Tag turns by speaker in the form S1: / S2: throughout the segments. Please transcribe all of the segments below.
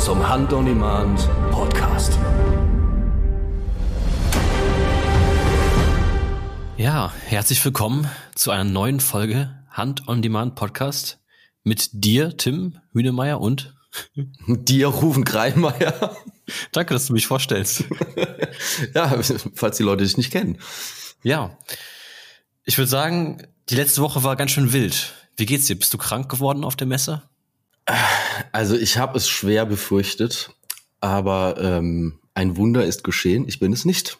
S1: Zum Hand on Demand Podcast.
S2: Ja, herzlich willkommen zu einer neuen Folge Hand on Demand Podcast mit dir, Tim Hünemeyer und
S3: dir, Rufen Greimeier.
S2: Danke, dass du mich vorstellst.
S3: ja, falls die Leute dich nicht kennen.
S2: Ja, ich würde sagen, die letzte Woche war ganz schön wild. Wie geht's dir? Bist du krank geworden auf der Messe?
S3: Also ich habe es schwer befürchtet, aber ähm, ein Wunder ist geschehen. Ich bin es nicht.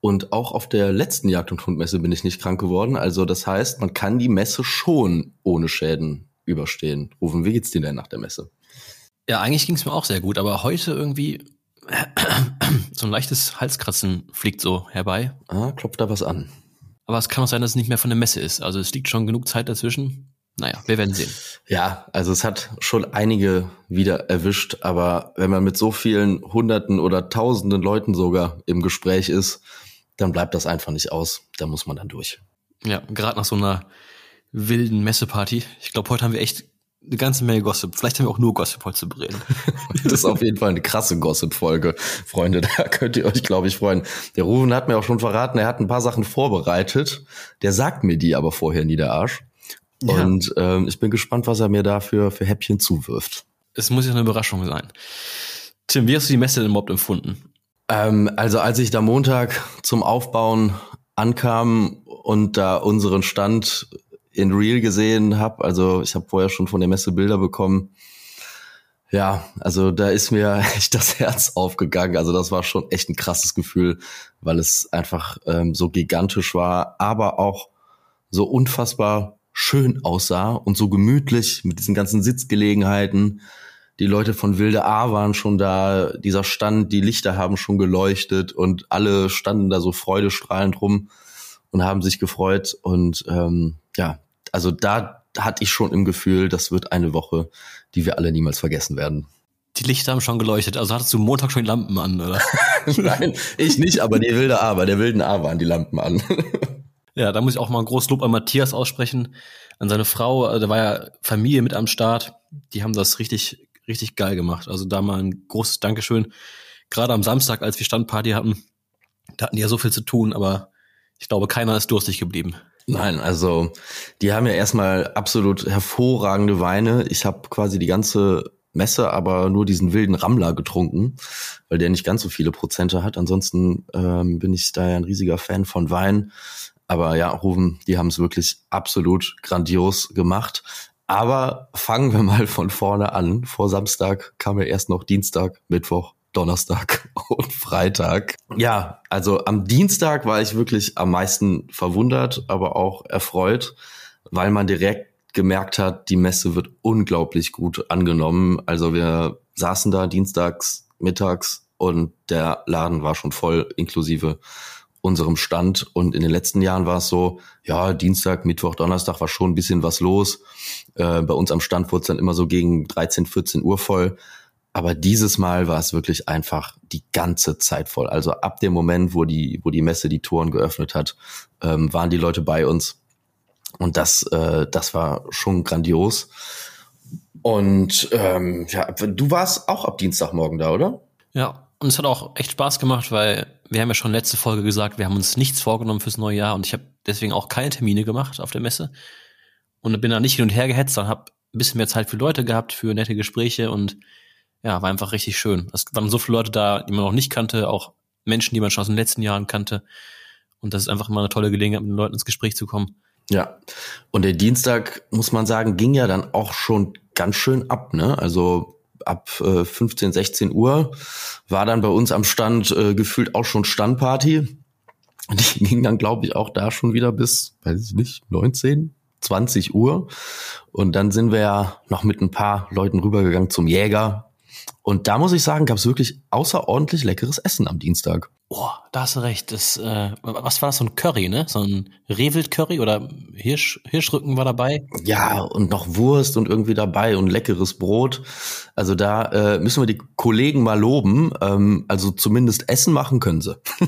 S3: Und auch auf der letzten Jagd- und Hundmesse bin ich nicht krank geworden. Also das heißt, man kann die Messe schon ohne Schäden überstehen. Rufen, wie geht's dir denn nach der Messe?
S2: Ja, eigentlich ging's mir auch sehr gut, aber heute irgendwie so ein leichtes Halskratzen fliegt so herbei.
S3: Ah, klopft da was an.
S2: Aber es kann auch sein, dass es nicht mehr von der Messe ist. Also es liegt schon genug Zeit dazwischen. Naja, wir werden sehen.
S3: Ja, also es hat schon einige wieder erwischt, aber wenn man mit so vielen Hunderten oder Tausenden Leuten sogar im Gespräch ist, dann bleibt das einfach nicht aus. Da muss man dann durch.
S2: Ja, gerade nach so einer wilden Messeparty. Ich glaube, heute haben wir echt eine ganze Menge Gossip. Vielleicht haben wir auch nur Gossip heute zu reden.
S3: das ist auf jeden Fall eine krasse Gossip-Folge, Freunde. Da könnt ihr euch, glaube ich, freuen. Der Rufen hat mir auch schon verraten, er hat ein paar Sachen vorbereitet. Der sagt mir die aber vorher nie, der Arsch. Ja. Und ähm, ich bin gespannt, was er mir dafür für Häppchen zuwirft.
S2: Es muss ja eine Überraschung sein. Tim, wie hast du die Messe denn überhaupt empfunden?
S3: Ähm, also als ich da Montag zum Aufbauen ankam und da unseren Stand in Real gesehen habe, also ich habe vorher schon von der Messe Bilder bekommen. Ja, also da ist mir echt das Herz aufgegangen. Also das war schon echt ein krasses Gefühl, weil es einfach ähm, so gigantisch war, aber auch so unfassbar schön aussah und so gemütlich mit diesen ganzen Sitzgelegenheiten. Die Leute von Wilde A waren schon da, dieser Stand, die Lichter haben schon geleuchtet und alle standen da so freudestrahlend rum und haben sich gefreut. Und ähm, ja, also da hatte ich schon im Gefühl, das wird eine Woche, die wir alle niemals vergessen werden.
S2: Die Lichter haben schon geleuchtet. Also hattest du Montag schon die Lampen an, oder?
S3: Nein, ich nicht, aber die wilde A, bei der wilden A waren die Lampen an.
S2: Ja, da muss ich auch mal ein großes Lob an Matthias aussprechen, an seine Frau. Also, da war ja Familie mit am Start. Die haben das richtig, richtig geil gemacht. Also da mal ein großes Dankeschön. Gerade am Samstag, als wir Standparty hatten, da hatten die ja so viel zu tun, aber ich glaube, keiner ist durstig geblieben.
S3: Nein, also die haben ja erstmal absolut hervorragende Weine. Ich habe quasi die ganze Messe aber nur diesen wilden Rammler getrunken, weil der nicht ganz so viele Prozente hat. Ansonsten ähm, bin ich da ja ein riesiger Fan von Wein. Aber ja, Rufen, die haben es wirklich absolut grandios gemacht. Aber fangen wir mal von vorne an. Vor Samstag kam ja erst noch Dienstag, Mittwoch, Donnerstag und Freitag. Ja, also am Dienstag war ich wirklich am meisten verwundert, aber auch erfreut, weil man direkt gemerkt hat, die Messe wird unglaublich gut angenommen. Also wir saßen da dienstags, mittags und der Laden war schon voll inklusive unserem Stand. Und in den letzten Jahren war es so, ja, Dienstag, Mittwoch, Donnerstag war schon ein bisschen was los. Äh, bei uns am Stand wurde es dann immer so gegen 13, 14 Uhr voll. Aber dieses Mal war es wirklich einfach die ganze Zeit voll. Also ab dem Moment, wo die, wo die Messe die Toren geöffnet hat, ähm, waren die Leute bei uns. Und das, äh, das war schon grandios. Und ähm, ja, du warst auch ab Dienstagmorgen da, oder?
S2: Ja, und es hat auch echt Spaß gemacht, weil wir haben ja schon letzte Folge gesagt, wir haben uns nichts vorgenommen fürs neue Jahr und ich habe deswegen auch keine Termine gemacht auf der Messe und bin da nicht hin und her gehetzt, sondern habe ein bisschen mehr Zeit für Leute gehabt, für nette Gespräche und ja, war einfach richtig schön. Es waren so viele Leute da, die man noch nicht kannte, auch Menschen, die man schon aus den letzten Jahren kannte. Und das ist einfach immer eine tolle Gelegenheit, mit den Leuten ins Gespräch zu kommen.
S3: Ja. Und der Dienstag, muss man sagen, ging ja dann auch schon ganz schön ab, ne? Also ab äh, 15, 16 Uhr war dann bei uns am Stand äh, gefühlt auch schon Standparty. Und die ging dann, glaube ich, auch da schon wieder bis, weiß ich nicht, 19, 20 Uhr. Und dann sind wir ja noch mit ein paar Leuten rübergegangen zum Jäger. Und da muss ich sagen, gab es wirklich außerordentlich leckeres Essen am Dienstag.
S2: Oh, da hast du recht. Das, äh, was war das, so ein Curry, ne? So ein Rehwild-Curry oder Hirsch, Hirschrücken war dabei?
S3: Ja, und noch Wurst und irgendwie dabei und leckeres Brot. Also da äh, müssen wir die Kollegen mal loben. Ähm, also zumindest Essen machen können sie.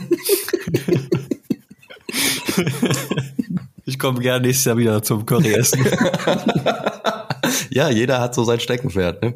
S2: ich komme gerne nächstes Jahr wieder zum Curry essen.
S3: ja, jeder hat so sein Steckenpferd, ne?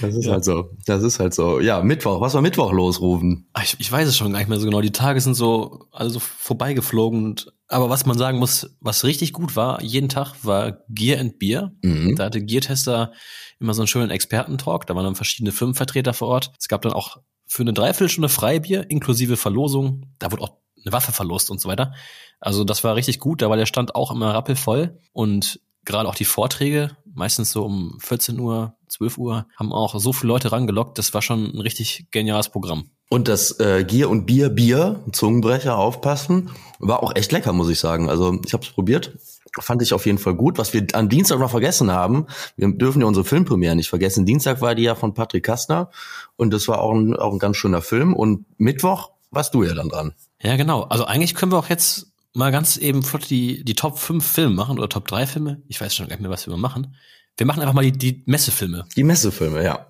S3: Das ist ja. halt so. Das ist halt so. Ja, Mittwoch. Was war Mittwoch los, Rufen?
S2: Ich, ich weiß es schon gar nicht mehr so genau. Die Tage sind so, also vorbeigeflogen. Und, aber was man sagen muss, was richtig gut war, jeden Tag war Gear and Beer. Mhm. Da hatte Gear-Tester immer so einen schönen Expertentalk. Da waren dann verschiedene Firmenvertreter vor Ort. Es gab dann auch für eine Dreiviertelstunde Freibier inklusive Verlosung. Da wurde auch eine Waffe verlost und so weiter. Also das war richtig gut. Da war der Stand auch immer rappelvoll. Und gerade auch die Vorträge, meistens so um 14 Uhr, 12 Uhr, haben auch so viele Leute rangelockt. Das war schon ein richtig geniales Programm.
S3: Und das äh, Gier und Bier, Bier, Zungenbrecher, aufpassen, war auch echt lecker, muss ich sagen. Also ich habe es probiert, fand ich auf jeden Fall gut. Was wir an Dienstag noch vergessen haben, wir dürfen ja unsere Filmpremiere nicht vergessen. Dienstag war die ja von Patrick Kastner und das war auch ein, auch ein ganz schöner Film. Und Mittwoch warst du ja dann dran.
S2: Ja, genau. Also eigentlich können wir auch jetzt mal ganz eben flott die, die Top 5 Filme machen oder Top 3 Filme. Ich weiß schon gar nicht mehr, was wir machen. Wir machen einfach mal die, die Messefilme.
S3: Die Messefilme, ja.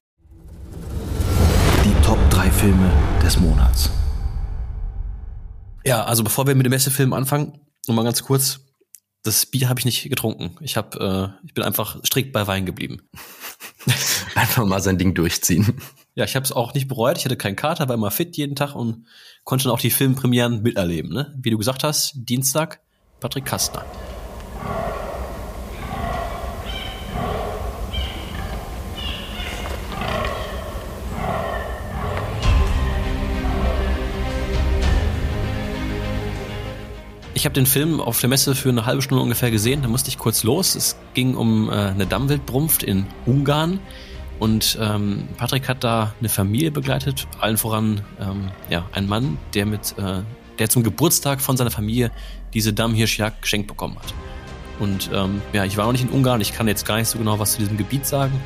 S1: Die Top 3 Filme des Monats.
S2: Ja, also bevor wir mit dem Messefilm anfangen, nochmal ganz kurz. Das Bier habe ich nicht getrunken. Ich hab, äh, ich bin einfach strikt bei Wein geblieben.
S3: einfach mal sein Ding durchziehen.
S2: Ja, ich habe es auch nicht bereut. Ich hatte keinen Kater, war immer fit jeden Tag und konnte dann auch die Filmpremieren miterleben. Ne? Wie du gesagt hast, Dienstag Patrick Kastner. Ich habe den Film auf der Messe für eine halbe Stunde ungefähr gesehen. Da musste ich kurz los. Es ging um äh, eine Dammwildbrunft in Ungarn. Und ähm, Patrick hat da eine Familie begleitet, allen voran ähm, ja, ein Mann, der mit äh, der zum Geburtstag von seiner Familie diese Dammhirschjagd geschenkt bekommen hat. Und ähm, ja, ich war noch nicht in Ungarn, ich kann jetzt gar nicht so genau was zu diesem Gebiet sagen,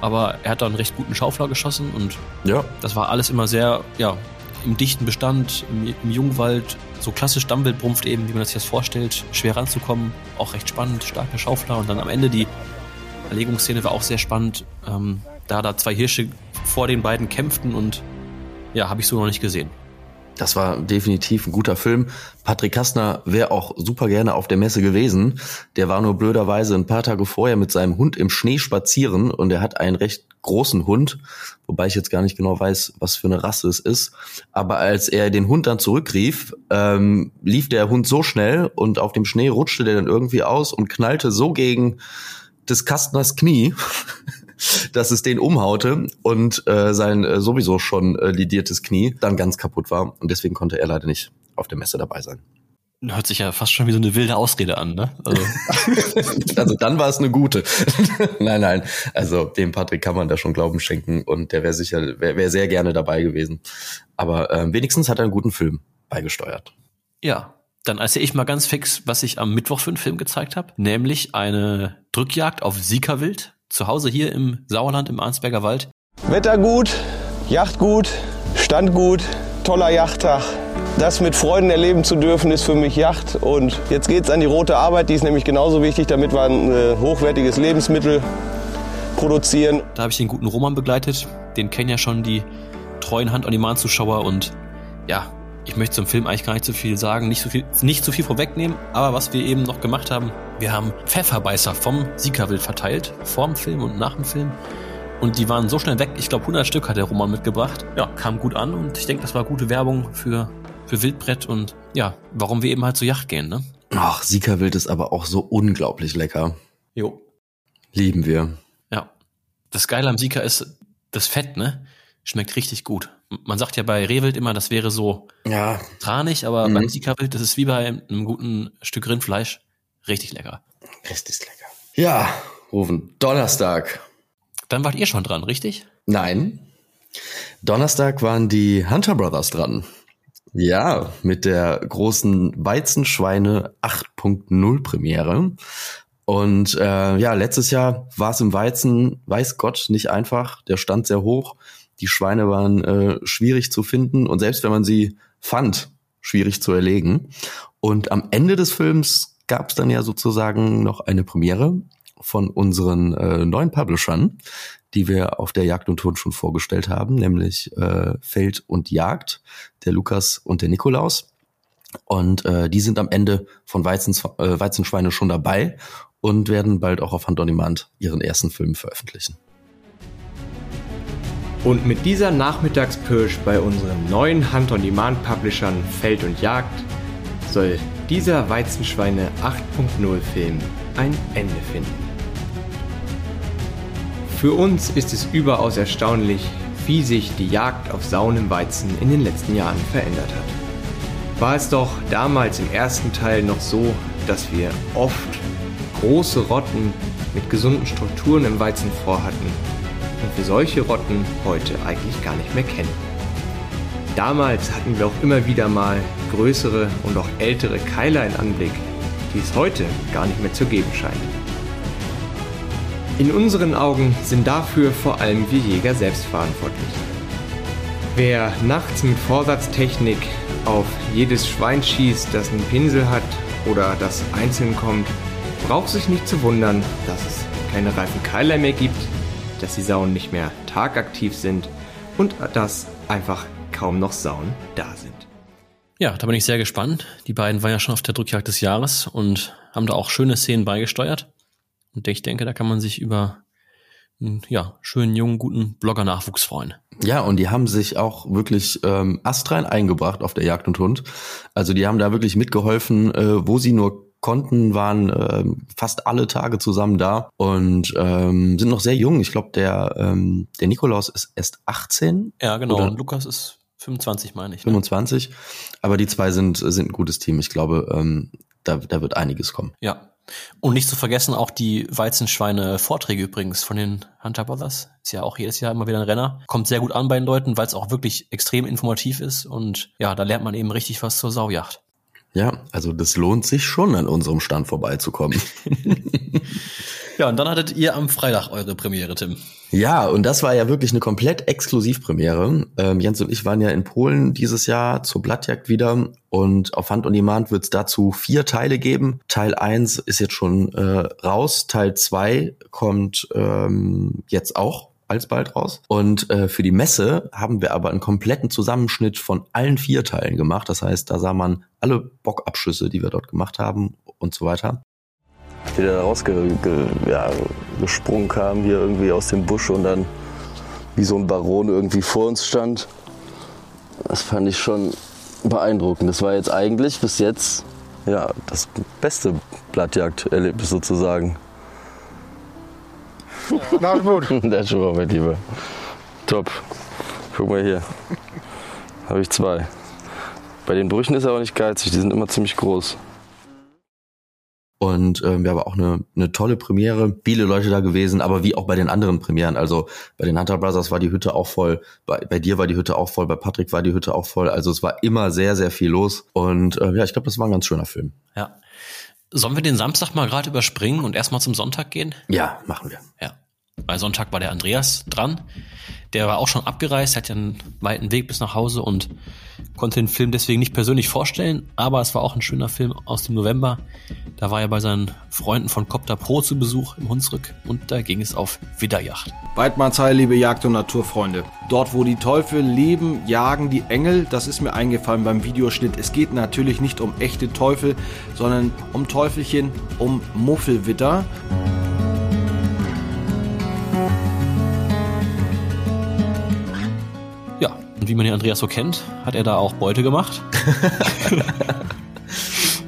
S2: aber er hat da einen recht guten Schaufler geschossen und ja. das war alles immer sehr, ja, im dichten Bestand, im, im Jungwald, so klassisch Dammwildbrumpft eben, wie man das sich das vorstellt, schwer ranzukommen, auch recht spannend, starker Schaufler und dann am Ende die Erlegungsszene war auch sehr spannend, ähm, da da zwei Hirsche vor den beiden kämpften und ja, habe ich so noch nicht gesehen.
S3: Das war definitiv ein guter Film. Patrick Kastner wäre auch super gerne auf der Messe gewesen. Der war nur blöderweise ein paar Tage vorher mit seinem Hund im Schnee spazieren und er hat einen recht großen Hund, wobei ich jetzt gar nicht genau weiß, was für eine Rasse es ist. Aber als er den Hund dann zurückrief, ähm, lief der Hund so schnell und auf dem Schnee rutschte der dann irgendwie aus und knallte so gegen des Kastners Knie, dass es den umhaute und äh, sein äh, sowieso schon äh, lidiertes Knie dann ganz kaputt war. Und deswegen konnte er leider nicht auf der Messe dabei sein.
S2: Hört sich ja fast schon wie so eine wilde Ausrede an, ne?
S3: Also, also dann war es eine gute. nein, nein. Also dem Patrick kann man da schon Glauben schenken und der wäre sicher, wäre wär sehr gerne dabei gewesen. Aber äh, wenigstens hat er einen guten Film beigesteuert.
S2: Ja, dann erzähle ich mal ganz fix, was ich am Mittwoch für einen Film gezeigt habe, nämlich eine Drückjagd auf Siegerwild, zu Hause hier im Sauerland im Arnsberger Wald.
S4: Wetter gut, Yacht gut, Stand gut, toller Yachttag. Das mit Freuden erleben zu dürfen, ist für mich Yacht. Und jetzt geht es an die rote Arbeit, die ist nämlich genauso wichtig, damit wir ein äh, hochwertiges Lebensmittel produzieren.
S2: Da habe ich den guten Roman begleitet. Den kennen ja schon die treuen Hand-on-Demand-Zuschauer und ja, ich möchte zum Film eigentlich gar nicht so viel sagen, nicht so viel, nicht so viel vorwegnehmen, aber was wir eben noch gemacht haben, wir haben Pfefferbeißer vom Siegerwild verteilt, vorm Film und nach dem Film. Und die waren so schnell weg, ich glaube 100 Stück hat der Roman mitgebracht. Ja, kam gut an und ich denke, das war gute Werbung für, für Wildbrett und ja, warum wir eben halt zur Yacht gehen, ne?
S3: Ach, Siegerwild ist aber auch so unglaublich lecker.
S2: Jo.
S3: Lieben wir.
S2: Ja. Das Geile am Sieger ist das Fett, ne? Schmeckt richtig gut man sagt ja bei Rehwild immer, das wäre so
S3: ja.
S2: tranig, aber mhm. beim Sikawild, das ist wie bei einem guten Stück Rindfleisch. Richtig lecker.
S3: Richtig lecker. Ja, Rufen, Donnerstag.
S2: Dann wart ihr schon dran, richtig?
S3: Nein. Donnerstag waren die Hunter Brothers dran. Ja, mit der großen Weizenschweine 8.0 Premiere. Und äh, ja, letztes Jahr war es im Weizen, weiß Gott, nicht einfach. Der stand sehr hoch. Die Schweine waren äh, schwierig zu finden und selbst wenn man sie fand, schwierig zu erlegen. Und am Ende des Films gab es dann ja sozusagen noch eine Premiere von unseren äh, neuen Publishern, die wir auf der Jagd und Ton schon vorgestellt haben, nämlich äh, Feld und Jagd, der Lukas und der Nikolaus. Und äh, die sind am Ende von Weizen, äh, Weizenschweine schon dabei und werden bald auch auf Hand on Demand ihren ersten Film veröffentlichen.
S5: Und mit dieser Nachmittagspirsch bei unseren neuen Hand on Demand Publishern Feld und Jagd soll dieser Weizenschweine 8.0 Film ein Ende finden. Für uns ist es überaus erstaunlich, wie sich die Jagd auf Saunenweizen in den letzten Jahren verändert hat. War es doch damals im ersten Teil noch so, dass wir oft große Rotten mit gesunden Strukturen im Weizen vorhatten und wir solche Rotten heute eigentlich gar nicht mehr kennen. Damals hatten wir auch immer wieder mal größere und auch ältere Keiler in Anblick, die es heute gar nicht mehr zu geben scheint. In unseren Augen sind dafür vor allem wir Jäger selbst verantwortlich. Wer nachts mit Vorsatztechnik auf jedes Schwein schießt, das einen Pinsel hat oder das einzeln kommt, braucht sich nicht zu wundern, dass es keine reifen Keiler mehr gibt, dass die Sauen nicht mehr tagaktiv sind und dass einfach kaum noch Sauen da sind.
S2: Ja, da bin ich sehr gespannt. Die beiden waren ja schon auf der Drückjagd des Jahres und haben da auch schöne Szenen beigesteuert. Und ich denke, da kann man sich über einen ja, schönen, jungen, guten Blogger-Nachwuchs freuen.
S3: Ja, und die haben sich auch wirklich ähm, astrein eingebracht auf der Jagd und Hund. Also die haben da wirklich mitgeholfen, äh, wo sie nur konnten, waren äh, fast alle Tage zusammen da und ähm, sind noch sehr jung. Ich glaube, der, ähm, der Nikolaus ist erst 18.
S2: Ja, genau.
S3: Oder?
S2: Und Lukas ist 25, meine ich. Ne?
S3: 25. Aber die zwei sind, sind ein gutes Team. Ich glaube, ähm, da, da wird einiges kommen.
S2: Ja. Und nicht zu vergessen auch die Weizenschweine-Vorträge übrigens von den Hunter Brothers. Ist ja auch jedes Jahr immer wieder ein Renner. Kommt sehr gut an bei den Leuten, weil es auch wirklich extrem informativ ist. Und ja, da lernt man eben richtig was zur Saujacht.
S3: Ja, also das lohnt sich schon, an unserem Stand vorbeizukommen.
S2: Ja, und dann hattet ihr am Freitag eure Premiere, Tim.
S3: Ja, und das war ja wirklich eine komplett Exklusivpremiere. Ähm, Jens und ich waren ja in Polen dieses Jahr zur Blattjagd wieder und auf Hand on Demand wird es dazu vier Teile geben. Teil eins ist jetzt schon äh, raus, Teil zwei kommt ähm, jetzt auch alsbald raus. Und äh, für die Messe haben wir aber einen kompletten Zusammenschnitt von allen vier Teilen gemacht. Das heißt, da sah man alle Bockabschüsse, die wir dort gemacht haben und so weiter.
S4: Die da rausgesprungen ja, gesprungen kam hier irgendwie aus dem Busch und dann wie so ein Baron irgendwie vor uns stand. Das fand ich schon beeindruckend. Das war jetzt eigentlich bis jetzt ja das beste Blattjagderlebnis sozusagen.
S6: Na, ist gut.
S4: Der ist mein Lieber. Top. Guck mal hier. Habe ich zwei. Bei den Brüchen ist er auch nicht geizig, die sind immer ziemlich groß.
S3: Und ähm, wir haben auch eine, eine tolle Premiere, viele Leute da gewesen, aber wie auch bei den anderen Premieren. Also bei den Hunter Brothers war die Hütte auch voll, bei, bei dir war die Hütte auch voll, bei Patrick war die Hütte auch voll. Also es war immer sehr, sehr viel los. Und äh, ja, ich glaube, das war ein ganz schöner Film.
S2: Ja. Sollen wir den Samstag mal gerade überspringen und erstmal zum Sonntag gehen?
S3: Ja, machen wir.
S2: Ja. Weil Sonntag war der Andreas dran. Der war auch schon abgereist, hat ja einen weiten Weg bis nach Hause und konnte den Film deswegen nicht persönlich vorstellen. Aber es war auch ein schöner Film aus dem November. Da war er bei seinen Freunden von Copter Pro zu Besuch im Hunsrück und da ging es auf Widderjacht.
S6: Weidmannsheil, liebe Jagd- und Naturfreunde. Dort, wo die Teufel leben, jagen die Engel. Das ist mir eingefallen beim Videoschnitt. Es geht natürlich nicht um echte Teufel, sondern um Teufelchen, um Muffelwitter.
S2: Ja, und wie man den Andreas so kennt, hat er da auch Beute gemacht.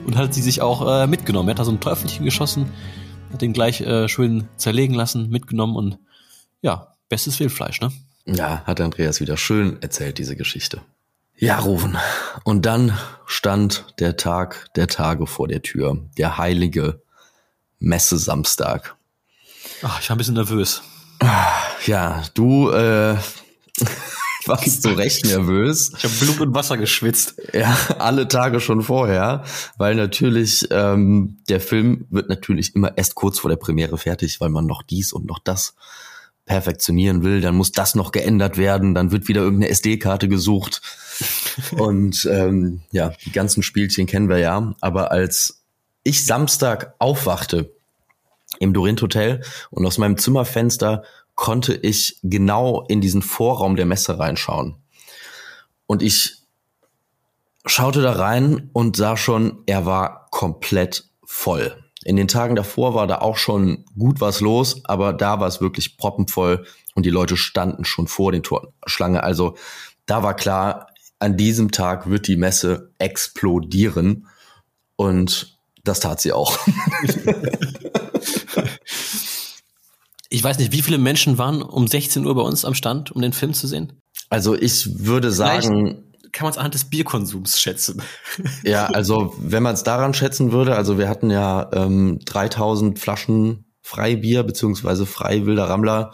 S2: und hat sie sich auch äh, mitgenommen. Er hat da so ein Teufelchen geschossen, hat den gleich äh, schön zerlegen lassen, mitgenommen und ja, bestes Wildfleisch, ne?
S3: Ja, hat Andreas wieder schön erzählt, diese Geschichte. Ja, Rufen. Und dann stand der Tag der Tage vor der Tür. Der heilige Messe-Samstag.
S2: Ach, ich war ein bisschen nervös.
S3: Ja, du äh, warst zu Recht nervös.
S2: Ich habe Blut und Wasser geschwitzt.
S3: Ja, alle Tage schon vorher, weil natürlich ähm, der Film wird natürlich immer erst kurz vor der Premiere fertig, weil man noch dies und noch das perfektionieren will. Dann muss das noch geändert werden, dann wird wieder irgendeine SD-Karte gesucht. und ähm, ja, die ganzen Spielchen kennen wir ja. Aber als ich Samstag aufwachte im Dorint Hotel und aus meinem Zimmerfenster konnte ich genau in diesen Vorraum der Messe reinschauen. Und ich schaute da rein und sah schon, er war komplett voll. In den Tagen davor war da auch schon gut was los, aber da war es wirklich proppenvoll und die Leute standen schon vor den Torschlange. Also da war klar, an diesem Tag wird die Messe explodieren und das tat sie auch.
S2: ich weiß nicht, wie viele Menschen waren um 16 Uhr bei uns am Stand, um den Film zu sehen?
S3: Also ich würde sagen,
S2: kann man es anhand des Bierkonsums schätzen.
S3: Ja, also wenn man es daran schätzen würde, also wir hatten ja ähm, 3000 Flaschen Freibier beziehungsweise Freiwilder Rammler,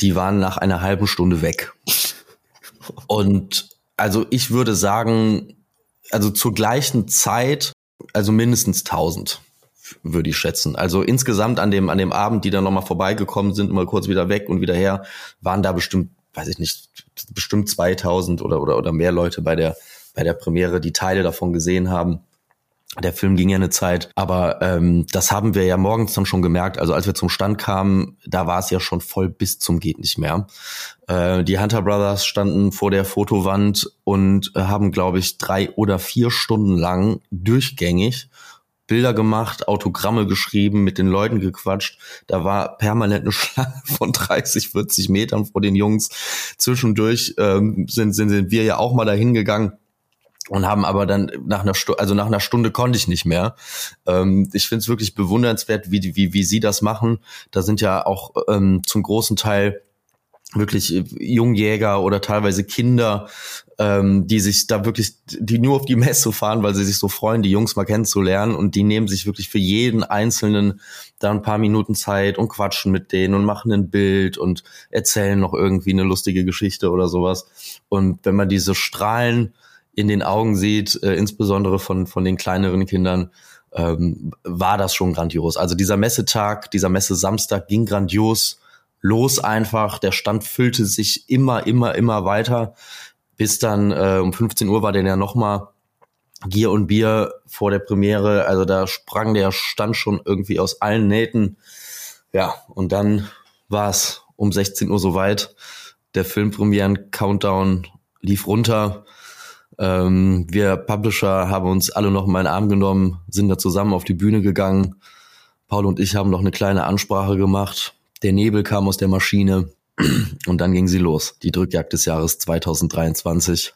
S3: die waren nach einer halben Stunde weg. Und also ich würde sagen, also zur gleichen Zeit, also mindestens 1000 würde ich schätzen. Also insgesamt an dem an dem Abend, die dann nochmal vorbeigekommen sind, mal kurz wieder weg und wieder her, waren da bestimmt, weiß ich nicht, bestimmt 2000 oder oder oder mehr Leute bei der bei der Premiere, die Teile davon gesehen haben. Der Film ging ja eine Zeit, aber ähm, das haben wir ja morgens dann schon gemerkt. Also als wir zum Stand kamen, da war es ja schon voll bis zum geht nicht mehr. Äh, die Hunter Brothers standen vor der Fotowand und äh, haben, glaube ich, drei oder vier Stunden lang durchgängig Bilder gemacht, Autogramme geschrieben, mit den Leuten gequatscht. Da war permanent eine Schlange von 30, 40 Metern vor den Jungs. Zwischendurch ähm, sind, sind, sind wir ja auch mal dahin gegangen und haben aber dann nach einer Stunde, also nach einer Stunde konnte ich nicht mehr. Ähm, ich finde es wirklich bewundernswert, wie, wie, wie sie das machen. Da sind ja auch ähm, zum großen Teil wirklich Jungjäger oder teilweise Kinder, ähm, die sich da wirklich, die nur auf die Messe fahren, weil sie sich so freuen, die Jungs mal kennenzulernen und die nehmen sich wirklich für jeden Einzelnen da ein paar Minuten Zeit und quatschen mit denen und machen ein Bild und erzählen noch irgendwie eine lustige Geschichte oder sowas. Und wenn man diese Strahlen in den Augen sieht, äh, insbesondere von, von den kleineren Kindern, ähm, war das schon grandios. Also dieser Messetag, dieser Messe Samstag ging grandios los einfach. Der Stand füllte sich immer, immer, immer weiter. Bis dann äh, um 15 Uhr war denn ja nochmal Gier und Bier vor der Premiere. Also da sprang der Stand schon irgendwie aus allen Nähten. Ja, und dann war es um 16 Uhr soweit. Der Filmpremieren-Countdown lief runter. Ähm, wir Publisher haben uns alle noch mal in den Arm genommen, sind da zusammen auf die Bühne gegangen. Paul und ich haben noch eine kleine Ansprache gemacht. Der Nebel kam aus der Maschine und dann ging sie los. Die Drückjagd des Jahres 2023.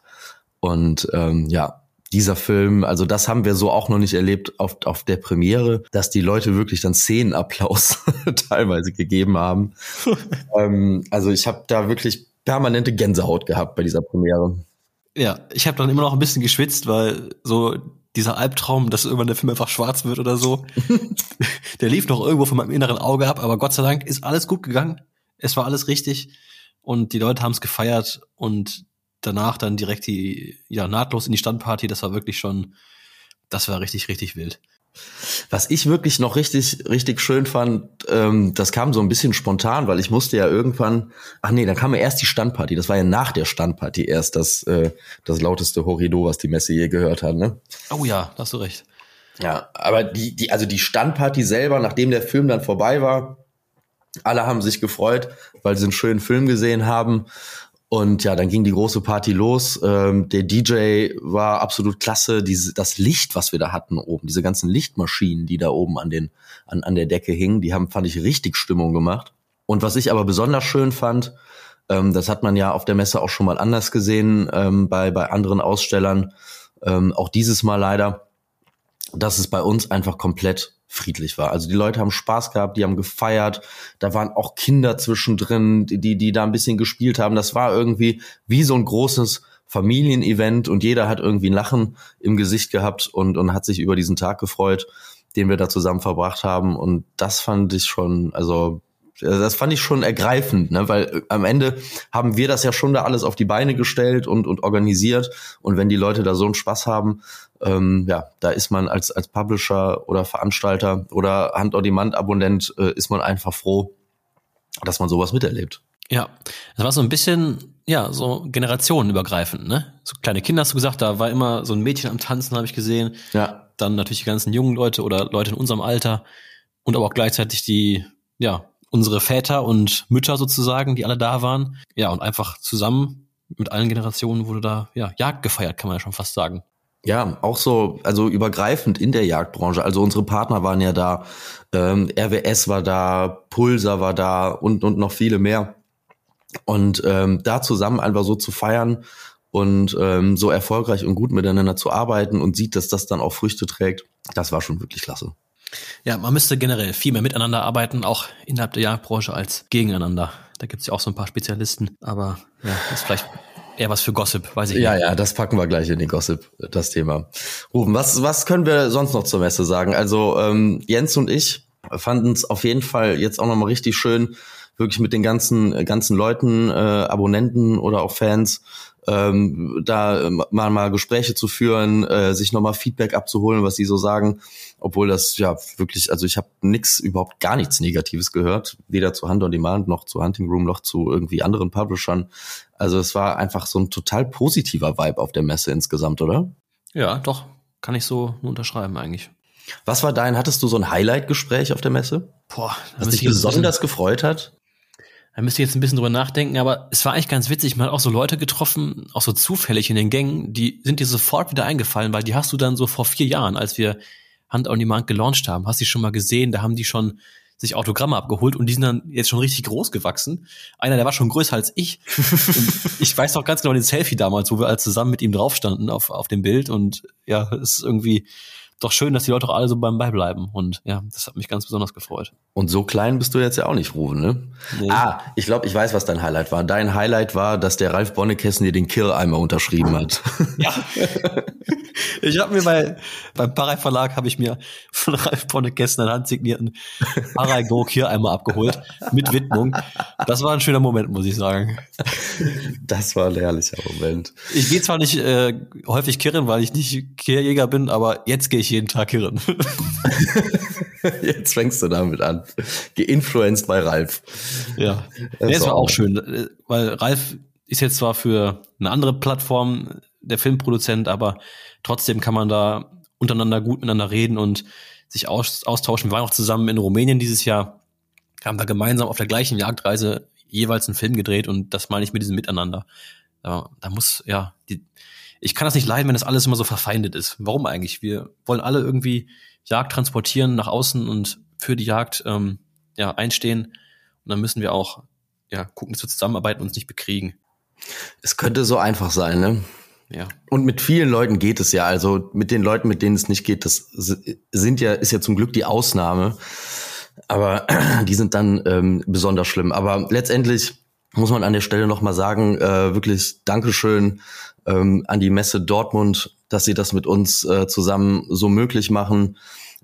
S3: Und ähm, ja, dieser Film, also das haben wir so auch noch nicht erlebt auf, auf der Premiere, dass die Leute wirklich dann Szenenapplaus teilweise gegeben haben. ähm, also ich habe da wirklich permanente Gänsehaut gehabt bei dieser Premiere.
S2: Ja, ich habe dann immer noch ein bisschen geschwitzt, weil so dieser Albtraum, dass irgendwann der Film einfach schwarz wird oder so, der lief noch irgendwo von meinem inneren Auge ab, aber Gott sei Dank ist alles gut gegangen. Es war alles richtig und die Leute haben es gefeiert und danach dann direkt die, ja, nahtlos in die Standparty. Das war wirklich schon, das war richtig, richtig wild.
S3: Was ich wirklich noch richtig, richtig schön fand, ähm, das kam so ein bisschen spontan, weil ich musste ja irgendwann, ach nee, dann kam ja erst die Standparty. Das war ja nach der Standparty erst das, äh, das lauteste Horrido, was die Messe je gehört hat, ne?
S2: Oh ja, hast du recht.
S3: Ja, aber die, die, also die Standparty selber, nachdem der Film dann vorbei war, alle haben sich gefreut, weil sie einen schönen Film gesehen haben. Und ja, dann ging die große Party los. Ähm, der DJ war absolut klasse. Diese, das Licht, was wir da hatten oben, diese ganzen Lichtmaschinen, die da oben an, den, an, an der Decke hingen, die haben, fand ich, richtig Stimmung gemacht. Und was ich aber besonders schön fand, ähm, das hat man ja auf der Messe auch schon mal anders gesehen, ähm, bei, bei anderen Ausstellern, ähm, auch dieses Mal leider, dass es bei uns einfach komplett friedlich war. Also die Leute haben Spaß gehabt, die haben gefeiert. Da waren auch Kinder zwischendrin, die, die da ein bisschen gespielt haben. Das war irgendwie wie so ein großes Familienevent und jeder hat irgendwie ein Lachen im Gesicht gehabt und, und hat sich über diesen Tag gefreut, den wir da zusammen verbracht haben. Und das fand ich schon, also das fand ich schon ergreifend, ne? weil äh, am Ende haben wir das ja schon da alles auf die Beine gestellt und, und organisiert. Und wenn die Leute da so einen Spaß haben, ähm, ja, da ist man als, als Publisher oder Veranstalter oder Hand-on-Demand-Abonnent, äh, ist man einfach froh, dass man sowas miterlebt.
S2: Ja, das war so ein bisschen, ja, so generationenübergreifend, ne? So kleine Kinder hast du gesagt, da war immer so ein Mädchen am Tanzen, habe ich gesehen.
S3: Ja.
S2: Dann natürlich die ganzen jungen Leute oder Leute in unserem Alter und aber auch gleichzeitig die, ja, unsere Väter und Mütter sozusagen, die alle da waren. Ja, und einfach zusammen mit allen Generationen wurde da, ja, Jagd gefeiert, kann man ja schon fast sagen.
S3: Ja, auch so, also übergreifend in der Jagdbranche. Also unsere Partner waren ja da, ähm, RWS war da, Pulsar war da und, und noch viele mehr. Und ähm, da zusammen einfach so zu feiern und ähm, so erfolgreich und gut miteinander zu arbeiten und sieht, dass das dann auch Früchte trägt, das war schon wirklich klasse.
S2: Ja, man müsste generell viel mehr miteinander arbeiten, auch innerhalb der Jagdbranche als gegeneinander. Da gibt's ja auch so ein paar Spezialisten, aber ja, das ist vielleicht eher was für Gossip, weiß ich
S3: ja,
S2: nicht.
S3: Ja, ja, das packen wir gleich in den Gossip, das Thema. Rufen, was, was können wir sonst noch zur Messe sagen? Also ähm, Jens und ich fanden es auf jeden Fall jetzt auch nochmal richtig schön, wirklich mit den ganzen, ganzen Leuten, äh, Abonnenten oder auch Fans, ähm, da mal, mal Gespräche zu führen, äh, sich nochmal Feedback abzuholen, was sie so sagen. Obwohl das ja wirklich, also ich habe nix, überhaupt gar nichts Negatives gehört, weder zu Hand on Demand noch zu Hunting Room noch zu irgendwie anderen Publishern. Also es war einfach so ein total positiver Vibe auf der Messe insgesamt, oder?
S2: Ja, doch, kann ich so nur unterschreiben eigentlich.
S3: Was war dein, hattest du so ein Highlight-Gespräch auf der Messe?
S2: Boah,
S3: was dich besonders gefreut hat?
S2: Da müsst ihr jetzt ein bisschen drüber nachdenken, aber es war eigentlich ganz witzig. Man hat auch so Leute getroffen, auch so zufällig in den Gängen, die sind dir sofort wieder eingefallen, weil die hast du dann so vor vier Jahren, als wir Hand on Demand gelauncht haben, hast du schon mal gesehen, da haben die schon sich Autogramme abgeholt und die sind dann jetzt schon richtig groß gewachsen. Einer, der war schon größer als ich. ich weiß noch ganz genau den Selfie damals, wo wir alle zusammen mit ihm drauf standen auf, auf dem Bild und ja, es ist irgendwie, doch schön, dass die Leute auch alle so beim beibleiben. Und ja, das hat mich ganz besonders gefreut.
S3: Und so klein bist du jetzt ja auch nicht, Ruben, ne? Nee. Ah, ich glaube, ich weiß, was dein Highlight war. Dein Highlight war, dass der Ralf Bonnekessen dir den Kill einmal unterschrieben hat.
S2: Ja. ich habe mir bei, beim Parai Verlag habe ich mir von Ralf Bonnekessen einen handsignierten Parai Go Kill einmal abgeholt mit Widmung. Das war ein schöner Moment, muss ich sagen.
S3: Das war ein herrlicher Moment.
S2: Ich gehe zwar nicht äh, häufig kirren, weil ich nicht Kehrjäger bin, aber jetzt gehe ich jeden Tag kirren.
S3: Jetzt fängst du damit an. Geinfluenced bei Ralf.
S2: Ja. Das, das war auch schön, weil Ralf ist jetzt zwar für eine andere Plattform der Filmproduzent, aber trotzdem kann man da untereinander gut miteinander reden und sich aus, austauschen. Wir waren auch zusammen in Rumänien dieses Jahr, haben da gemeinsam auf der gleichen Jagdreise jeweils einen Film gedreht und das meine ich mit diesem Miteinander. Da, da muss, ja, die, ich kann das nicht leiden, wenn das alles immer so verfeindet ist. Warum eigentlich? Wir wollen alle irgendwie Jagd transportieren nach außen und für die Jagd ähm, ja, einstehen. Und dann müssen wir auch ja, gucken, dass wir zusammenarbeiten und uns nicht bekriegen.
S3: Es könnte so einfach sein, ne?
S2: Ja.
S3: Und mit vielen Leuten geht es ja. Also mit den Leuten, mit denen es nicht geht, das sind ja, ist ja zum Glück die Ausnahme. Aber die sind dann ähm, besonders schlimm. Aber letztendlich muss man an der Stelle nochmal sagen, äh, wirklich Dankeschön ähm, an die Messe Dortmund, dass sie das mit uns äh, zusammen so möglich machen,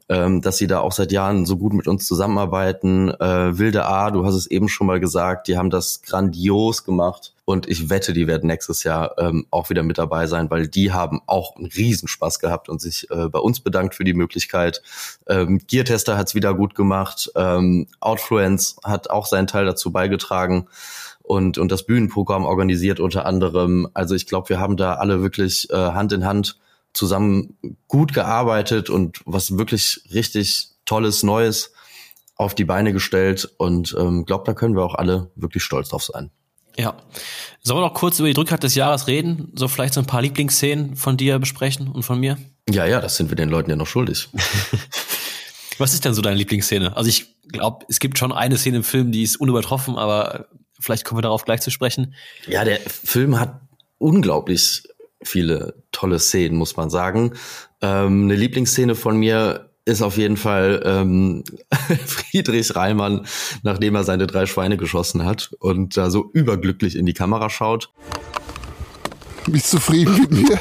S3: ähm, dass sie da auch seit Jahren so gut mit uns zusammenarbeiten. Äh, Wilde A, du hast es eben schon mal gesagt, die haben das grandios gemacht. Und ich wette, die werden nächstes Jahr ähm, auch wieder mit dabei sein, weil die haben auch einen Riesenspaß gehabt und sich äh, bei uns bedankt für die Möglichkeit. Ähm, Gear-Tester hat es wieder gut gemacht. Ähm, Outfluence hat auch seinen Teil dazu beigetragen und, und das Bühnenprogramm organisiert unter anderem. Also ich glaube, wir haben da alle wirklich äh, Hand in Hand zusammen gut gearbeitet und was wirklich richtig Tolles, Neues auf die Beine gestellt und ähm, glaube, da können wir auch alle wirklich stolz drauf sein.
S2: Ja. Sollen wir noch kurz über die Drückheit des Jahres reden? So vielleicht so ein paar Lieblingsszenen von dir besprechen und von mir?
S3: Ja, ja, das sind wir den Leuten ja noch schuldig.
S2: Was ist denn so deine Lieblingsszene? Also ich glaube, es gibt schon eine Szene im Film, die ist unübertroffen, aber Vielleicht kommen wir darauf gleich zu sprechen.
S3: Ja, der Film hat unglaublich viele tolle Szenen, muss man sagen. Ähm, eine Lieblingsszene von mir ist auf jeden Fall ähm, Friedrich Reimann, nachdem er seine drei Schweine geschossen hat und da so überglücklich in die Kamera schaut.
S7: Bist du zufrieden mit mir?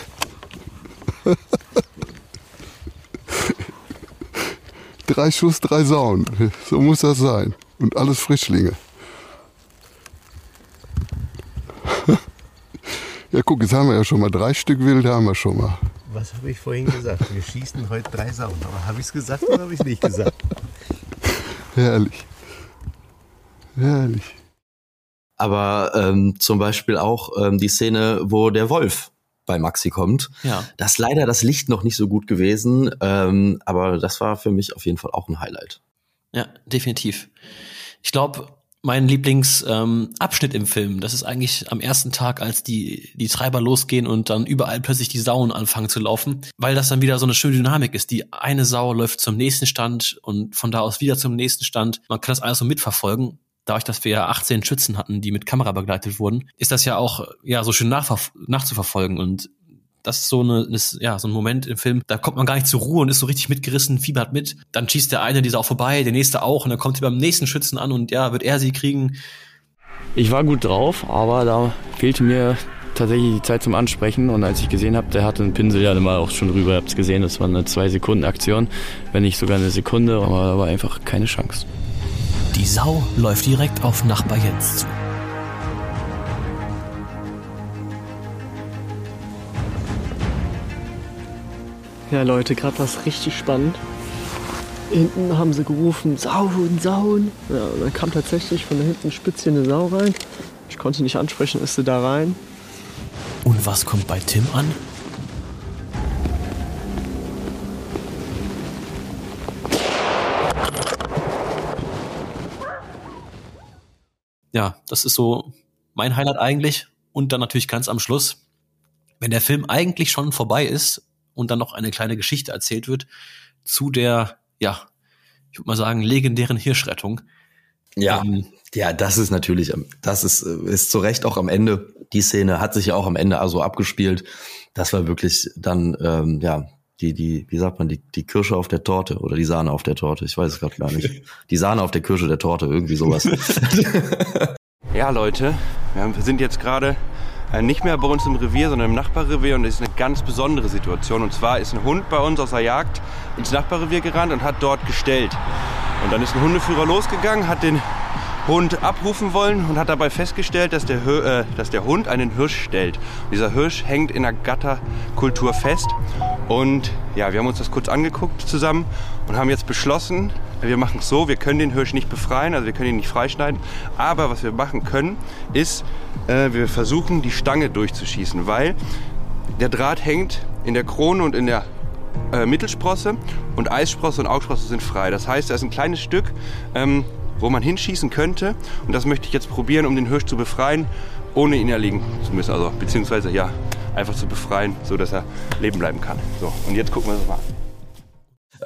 S7: drei Schuss, drei Sauen. So muss das sein. Und alles Frischlinge. Guck, jetzt haben wir ja schon mal drei Stück Wilde, haben wir schon mal.
S8: Was habe ich vorhin gesagt? Wir schießen heute drei Sauen. Aber habe ich es gesagt oder habe ich es nicht gesagt?
S7: Herrlich. Herrlich.
S3: Aber ähm, zum Beispiel auch ähm, die Szene, wo der Wolf bei Maxi kommt.
S2: Ja.
S3: Das ist leider das Licht noch nicht so gut gewesen, ähm, aber das war für mich auf jeden Fall auch ein Highlight.
S2: Ja, definitiv. Ich glaube, mein Lieblingsabschnitt ähm, im Film. Das ist eigentlich am ersten Tag, als die, die Treiber losgehen und dann überall plötzlich die Sauen anfangen zu laufen, weil das dann wieder so eine schöne Dynamik ist. Die eine Sau läuft zum nächsten Stand und von da aus wieder zum nächsten Stand. Man kann das alles so mitverfolgen. Dadurch, dass wir ja 18 Schützen hatten, die mit Kamera begleitet wurden, ist das ja auch ja so schön nachzuverfolgen und das ist so eine, ist, ja, so ein Moment im Film, da kommt man gar nicht zur Ruhe und ist so richtig mitgerissen, fiebert mit. Dann schießt der eine dieser auch vorbei, der nächste auch und dann kommt sie beim nächsten Schützen an und ja, wird er sie kriegen.
S9: Ich war gut drauf, aber da fehlte mir tatsächlich die Zeit zum Ansprechen und als ich gesehen habe, der hatte einen Pinsel ja immer auch schon drüber, ihr habt es gesehen, das war eine zwei Sekunden Aktion, wenn nicht sogar eine Sekunde, aber da war einfach keine Chance.
S10: Die Sau läuft direkt auf Nachbar Jens zu.
S11: Ja, Leute, gerade war es richtig spannend. Hinten haben sie gerufen, Sauen, Sauen. Ja, und dann kam tatsächlich von hinten spitz eine Sau rein. Ich konnte nicht ansprechen, ist sie da rein.
S10: Und was kommt bei Tim an?
S2: Ja, das ist so mein Highlight eigentlich. Und dann natürlich ganz am Schluss, wenn der Film eigentlich schon vorbei ist, und dann noch eine kleine Geschichte erzählt wird zu der, ja, ich würde mal sagen, legendären Hirschrettung.
S3: Ja, ähm, ja, das ist natürlich, das ist, ist zu Recht auch am Ende. Die Szene hat sich ja auch am Ende also abgespielt. Das war wirklich dann, ähm, ja, die, die, wie sagt man, die, die Kirsche auf der Torte oder die Sahne auf der Torte. Ich weiß es gerade gar nicht. Die Sahne auf der Kirsche der Torte, irgendwie sowas.
S12: ja, Leute, wir sind jetzt gerade nicht mehr bei uns im Revier, sondern im Nachbarrevier und es ist eine ganz besondere Situation. Und zwar ist ein Hund bei uns aus der Jagd ins Nachbarrevier gerannt und hat dort gestellt. Und dann ist ein Hundeführer losgegangen, hat den Hund abrufen wollen und hat dabei festgestellt, dass der, äh, dass der Hund einen Hirsch stellt. Und dieser Hirsch hängt in der Gatterkultur fest. Und ja, wir haben uns das kurz angeguckt zusammen und haben jetzt beschlossen, wir machen es so, wir können den Hirsch nicht befreien, also wir können ihn nicht freischneiden. Aber was wir machen können, ist, äh, wir versuchen die Stange durchzuschießen, weil der Draht hängt in der Krone und in der äh, Mittelsprosse und Eissprosse und Augsprosse sind frei. Das heißt, da ist ein kleines Stück, ähm, wo man hinschießen könnte. Und das möchte ich jetzt probieren, um den Hirsch zu befreien, ohne ihn erlegen zu müssen. Also beziehungsweise ja, einfach zu befreien, so dass er leben bleiben kann. So, und jetzt gucken wir uns mal an.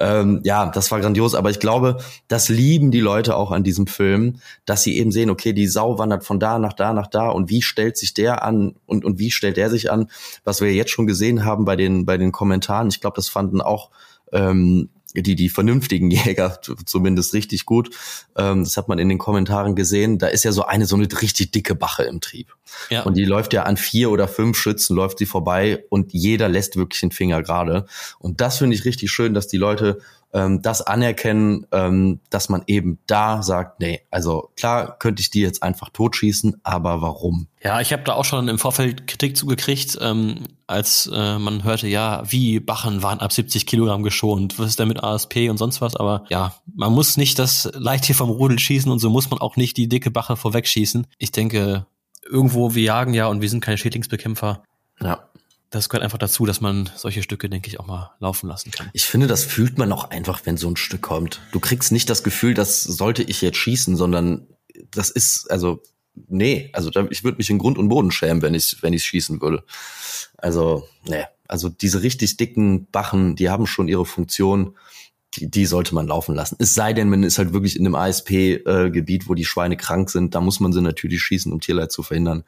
S3: Ähm, ja, das war grandios, aber ich glaube, das lieben die Leute auch an diesem Film, dass sie eben sehen, okay, die Sau wandert von da nach da nach da und wie stellt sich der an und, und wie stellt der sich an, was wir jetzt schon gesehen haben bei den, bei den Kommentaren. Ich glaube, das fanden auch ähm, die, die vernünftigen Jäger zumindest richtig gut. Ähm, das hat man in den Kommentaren gesehen. Da ist ja so eine, so eine richtig dicke Bache im Trieb. Ja. Und die läuft ja an vier oder fünf Schützen, läuft sie vorbei und jeder lässt wirklich den Finger gerade. Und das finde ich richtig schön, dass die Leute ähm, das anerkennen, ähm, dass man eben da sagt, nee, also klar könnte ich die jetzt einfach totschießen, aber warum?
S2: Ja, ich habe da auch schon im Vorfeld Kritik zugekriegt, ähm, als äh, man hörte, ja, wie Bachen waren ab 70 Kilogramm geschont, was ist denn mit ASP und sonst was, aber ja, man muss nicht das Leittier vom Rudel schießen und so muss man auch nicht die dicke Bache vorwegschießen. Ich denke, irgendwo, wir jagen ja und wir sind keine Schädlingsbekämpfer. Ja das gehört einfach dazu, dass man solche Stücke, denke ich, auch mal laufen lassen kann.
S3: Ich finde, das fühlt man auch einfach, wenn so ein Stück kommt. Du kriegst nicht das Gefühl, das sollte ich jetzt schießen, sondern das ist, also, nee, also ich würde mich in Grund und Boden schämen, wenn ich wenn ich schießen würde. Also, nee, also diese richtig dicken Bachen, die haben schon ihre Funktion die, die sollte man laufen lassen. Es sei denn, man ist halt wirklich in einem ASP-Gebiet, äh, wo die Schweine krank sind, da muss man sie natürlich schießen, um Tierleid zu verhindern.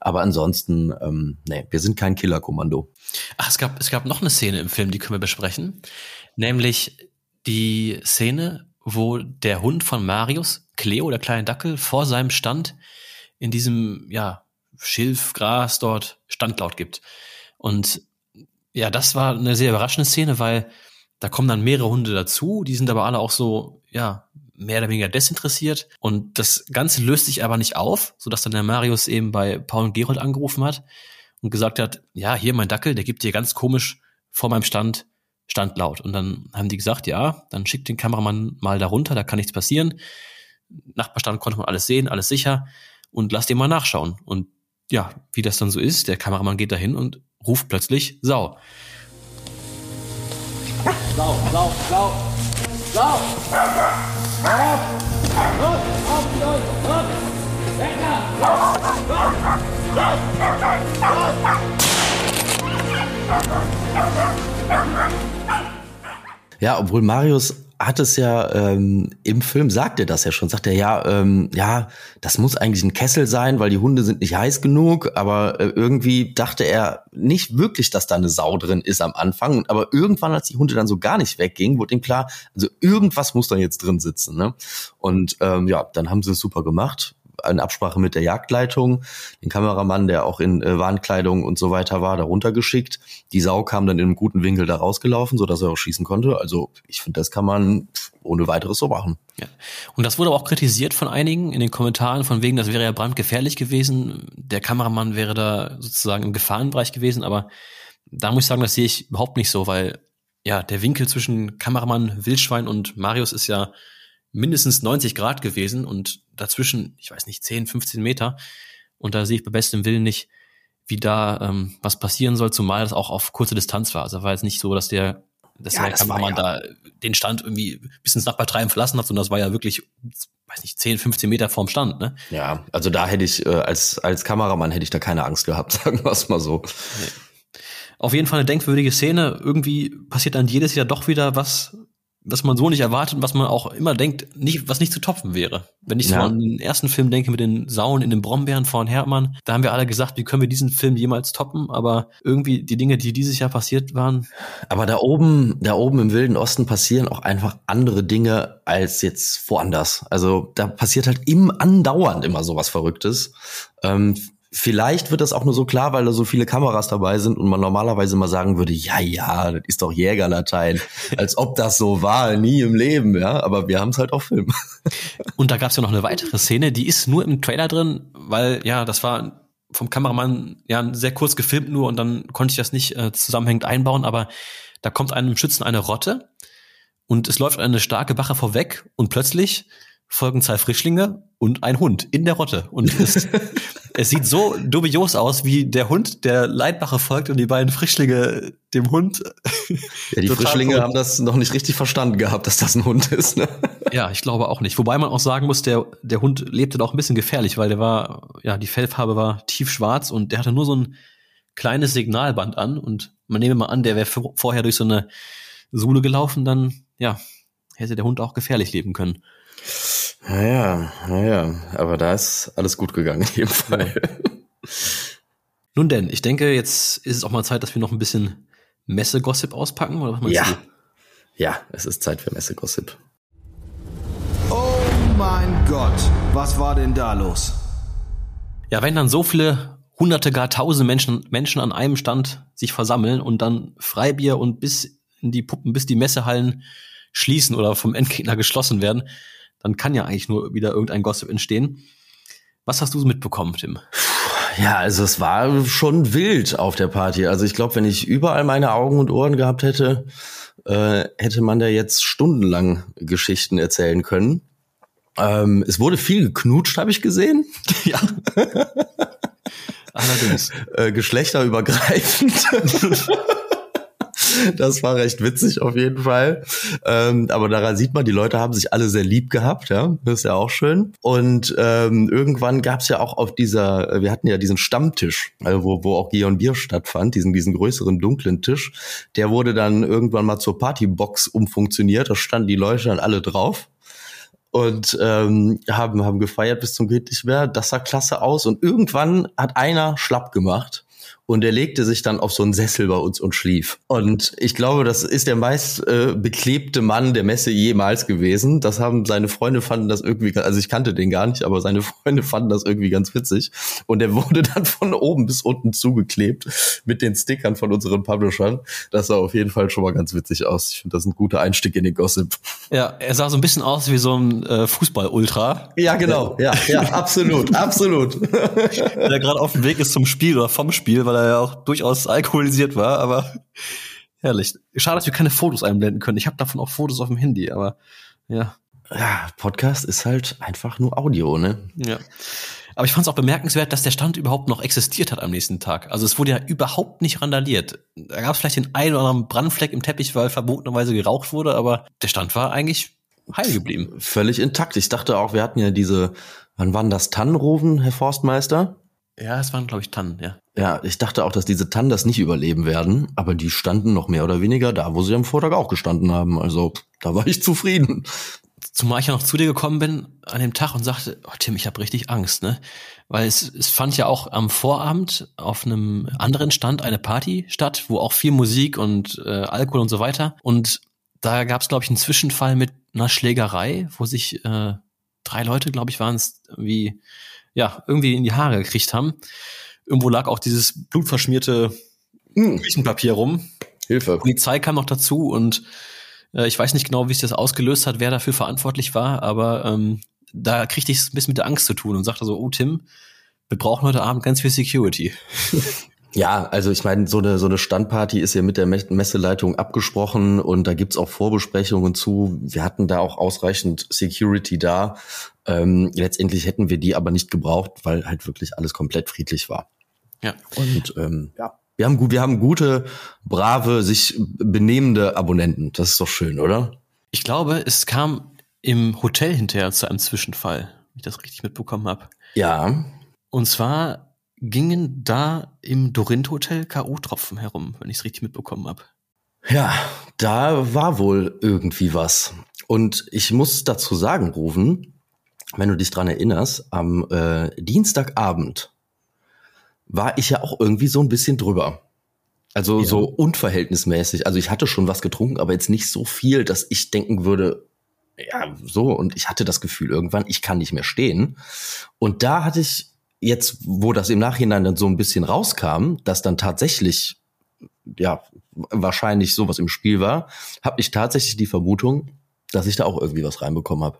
S3: Aber ansonsten, ähm, nee, wir sind kein Killerkommando.
S2: Ach, es gab, es gab noch eine Szene im Film, die können wir besprechen. Nämlich die Szene, wo der Hund von Marius, Cleo, der kleine Dackel, vor seinem Stand in diesem, ja, Schilfgras dort Standlaut gibt. Und ja, das war eine sehr überraschende Szene, weil da kommen dann mehrere Hunde dazu, die sind aber alle auch so, ja, mehr oder weniger desinteressiert. Und das Ganze löst sich aber nicht auf, sodass dann der Marius eben bei Paul und Gerold angerufen hat und gesagt hat, ja, hier mein Dackel, der gibt dir ganz komisch vor meinem Stand Standlaut. Und dann haben die gesagt, ja, dann schickt den Kameramann mal da runter, da kann nichts passieren. Nachbarstand konnte man alles sehen, alles sicher und lass den mal nachschauen. Und ja, wie das dann so ist, der Kameramann geht dahin und ruft plötzlich Sau. Sau, Sau, Sau, Sau!
S3: Ja, obwohl Marius hat es ja ähm, im Film sagt er das ja schon, sagt er ja, ähm, ja, das muss eigentlich ein Kessel sein, weil die Hunde sind nicht heiß genug, aber äh, irgendwie dachte er nicht wirklich, dass da eine Sau drin ist am Anfang, aber irgendwann, als die Hunde dann so gar nicht weggingen, wurde ihm klar, also irgendwas muss da jetzt drin sitzen, ne? Und ähm, ja, dann haben sie es super gemacht in Absprache mit der Jagdleitung, den Kameramann, der auch in äh, Warnkleidung und so weiter war, darunter geschickt. Die Sau kam dann in einem guten Winkel da rausgelaufen, so dass er auch schießen konnte. Also ich finde, das kann man ohne weiteres so machen.
S2: Ja. Und das wurde auch kritisiert von einigen in den Kommentaren, von wegen, das wäre ja brandgefährlich gewesen. Der Kameramann wäre da sozusagen im Gefahrenbereich gewesen, aber da muss ich sagen, das sehe ich überhaupt nicht so, weil ja, der Winkel zwischen Kameramann, Wildschwein und Marius ist ja mindestens 90 Grad gewesen und dazwischen, ich weiß nicht, 10, 15 Meter. Und da sehe ich bei bestem Willen nicht, wie da ähm, was passieren soll, zumal das auch auf kurze Distanz war. Also war jetzt nicht so, dass der, dass
S3: Ja,
S2: der Kameramann
S3: ja-
S2: da den Stand irgendwie bis ins Nachbartreiben verlassen hat, sondern das war ja wirklich, weiß nicht, 10, 15 Meter vorm Stand, ne?
S3: Ja, also da hätte ich, äh, als, als Kameramann hätte ich da keine Angst gehabt, sagen wir es mal so.
S2: Auf jeden Fall eine denkwürdige Szene. Irgendwie passiert dann jedes Jahr doch wieder was, was man so nicht erwartet und was man auch immer denkt, nicht, was nicht zu topfen wäre. Wenn ich so
S3: Ja.
S2: an den ersten Film denke mit den Sauen in den Brombeeren von Hermann, da haben wir alle gesagt, wie können wir diesen Film jemals toppen? Aber irgendwie die Dinge, die dieses Jahr passiert waren,
S3: Aber da oben, da oben im Wilden Osten passieren auch einfach andere Dinge als jetzt woanders. Also da passiert halt im andauernd immer sowas Verrücktes. Ähm, vielleicht wird das auch nur so klar, weil da so viele Kameras dabei sind und man normalerweise mal sagen würde, ja, ja, das ist doch Jägerlatein. Als ob das so war, nie im Leben, ja. Aber wir haben es halt auf Film.
S2: Und da gab es ja noch eine weitere Szene, die ist nur im Trailer drin, weil ja, das war vom Kameramann ja sehr kurz gefilmt nur und dann konnte ich das nicht äh, zusammenhängend einbauen, aber da kommt einem Schützen eine Rotte und es läuft eine starke Wache vorweg und plötzlich folgen zwei Frischlinge und ein Hund in der Rotte. Und es, es sieht so dubios aus, wie der Hund der Leitwache folgt und die beiden Frischlinge dem Hund.
S3: Ja, die Frischlinge haben das noch nicht richtig verstanden gehabt, dass das ein Hund ist. Ne?
S2: Ja, ich glaube auch nicht. Wobei man auch sagen muss, der, der Hund lebte da auch ein bisschen gefährlich, weil der war, ja, die Fellfarbe war tiefschwarz und der hatte nur so ein kleines Signalband an und man nehme mal an, der wäre vor- vorher durch so eine Sule gelaufen, dann, ja, hätte der Hund auch gefährlich leben können.
S3: Naja, naja, aber da ist alles gut gegangen in jedem Fall.
S2: Nun denn, ich denke, jetzt ist es auch mal Zeit, dass wir noch ein bisschen Messe-Gossip auspacken, oder was meinst
S3: Ja.
S2: du?
S3: Ja, es ist Zeit für Messegossip.
S6: Oh mein Gott, was war denn da los?
S2: Ja, wenn dann so viele hunderte, gar tausende Menschen, Menschen an einem Stand sich versammeln und dann Freibier und bis in die Puppen, bis die Messehallen schließen oder vom Endgegner geschlossen werden, dann kann ja eigentlich nur wieder irgendein Gossip entstehen. Was hast du so mitbekommen, Tim?
S3: Ja, also es war schon wild auf der Party. Also ich glaube, wenn ich überall meine Augen und Ohren gehabt hätte, äh, hätte man da jetzt stundenlang Geschichten erzählen können. Ähm, es wurde viel geknutscht, habe ich gesehen.
S2: Ja. Allerdings.
S3: äh, geschlechterübergreifend. Das war recht witzig auf jeden Fall. Ähm, aber daran sieht man, die Leute haben sich alle sehr lieb gehabt, ja. Das ist ja auch schön. Und ähm, irgendwann gab es ja auch auf dieser, äh, wir hatten ja diesen Stammtisch, also wo, wo auch und Bier stattfand, diesen, diesen größeren dunklen Tisch. Der wurde dann irgendwann mal zur Partybox umfunktioniert. Da standen die Leute dann alle drauf und ähm, haben, haben gefeiert bis zum geht nicht mehr. Das sah klasse aus. Und irgendwann hat einer schlapp gemacht und er legte sich dann auf so einen Sessel bei uns und schlief. Und ich glaube, das ist der meist äh, beklebte Mann der Messe jemals gewesen. Das haben seine Freunde fanden das irgendwie, also ich kannte den gar nicht, aber seine Freunde fanden das irgendwie ganz witzig. Und er wurde dann von oben bis unten zugeklebt mit den Stickern von unseren Publishern. Das sah auf jeden Fall schon mal ganz witzig aus. Ich finde, das ist ein guter Einstieg in den Gossip.
S2: Ja, er sah so ein bisschen aus wie so ein äh, Fußball-Ultra.
S3: Ja, genau. Ja, ja, absolut, absolut.
S2: der gerade auf dem Weg ist zum Spiel oder vom Spiel, weil er ja auch durchaus alkoholisiert war, aber herrlich. Schade, dass wir keine Fotos einblenden können. Ich habe davon auch Fotos auf dem Handy, aber ja.
S3: Ja, Podcast ist halt einfach nur Audio, ne?
S2: Ja. Aber ich fand es auch bemerkenswert, dass der Stand überhaupt noch existiert hat am nächsten Tag. Also es wurde ja überhaupt nicht randaliert. Da gab es vielleicht den einen oder anderen Brandfleck im Teppich, weil verbotenerweise geraucht wurde, aber der Stand war eigentlich heil geblieben.
S3: Völlig intakt. Ich dachte auch, wir hatten ja diese, wann waren das Tannenroven, Herr Forstmeister?
S2: Ja, es waren, glaube ich, Tannen, ja.
S3: Ja, ich dachte auch, dass diese Tannen das nicht überleben werden, aber die standen noch mehr oder weniger da, wo sie am Vortag auch gestanden haben. Also da war ich zufrieden.
S2: Zumal ich ja noch zu dir gekommen bin an dem Tag und sagte, oh Tim, ich habe richtig Angst, ne? Weil es, es fand ja auch am Vorabend auf einem anderen Stand eine Party statt, wo auch viel Musik und äh, Alkohol und so weiter. Und da gab es, glaube ich, einen Zwischenfall mit einer Schlägerei, wo sich äh, drei Leute, glaube ich, waren es, wie ja irgendwie in die Haare gekriegt haben. Irgendwo lag auch dieses blutverschmierte Küchenpapier rum.
S3: Hilfe.
S2: Polizei kam noch dazu und äh, ich weiß nicht genau, wie sich das ausgelöst hat, wer dafür verantwortlich war, aber ähm, da kriegte ich es ein bisschen mit der Angst zu tun und sagte so, oh Tim, wir brauchen heute Abend ganz viel Security.
S3: Ja, also ich meine, so eine, so eine Standparty ist ja mit der Messeleitung abgesprochen und da gibt's auch Vorbesprechungen zu. Wir hatten da auch ausreichend Security da. Ähm, letztendlich hätten wir die aber nicht gebraucht, weil halt wirklich alles komplett friedlich war.
S2: Ja.
S3: Und ähm, ja, wir haben gut, wir haben gute, brave, sich benehmende Abonnenten. Das ist doch schön, oder?
S2: Ich glaube, es kam im Hotel hinterher zu einem Zwischenfall, wenn ich das richtig mitbekommen habe.
S3: Ja.
S2: Und zwar gingen da im Dorint Hotel K.O.-Tropfen herum, wenn ich es richtig mitbekommen habe.
S3: Ja, da war wohl irgendwie was. Und ich muss dazu sagen, Rufen, wenn du dich dran erinnerst, am äh, Dienstagabend war ich ja auch irgendwie so ein bisschen drüber. Also
S2: Ja.
S3: so unverhältnismäßig. Also ich hatte schon was getrunken, aber jetzt nicht so viel, dass ich denken würde, ja, so. Und ich hatte das Gefühl irgendwann, ich kann nicht mehr stehen. Und da hatte ich jetzt, wo das im Nachhinein dann so ein bisschen rauskam, dass dann tatsächlich, ja, wahrscheinlich sowas im Spiel war, habe ich tatsächlich die Vermutung, dass ich da auch irgendwie was reinbekommen habe.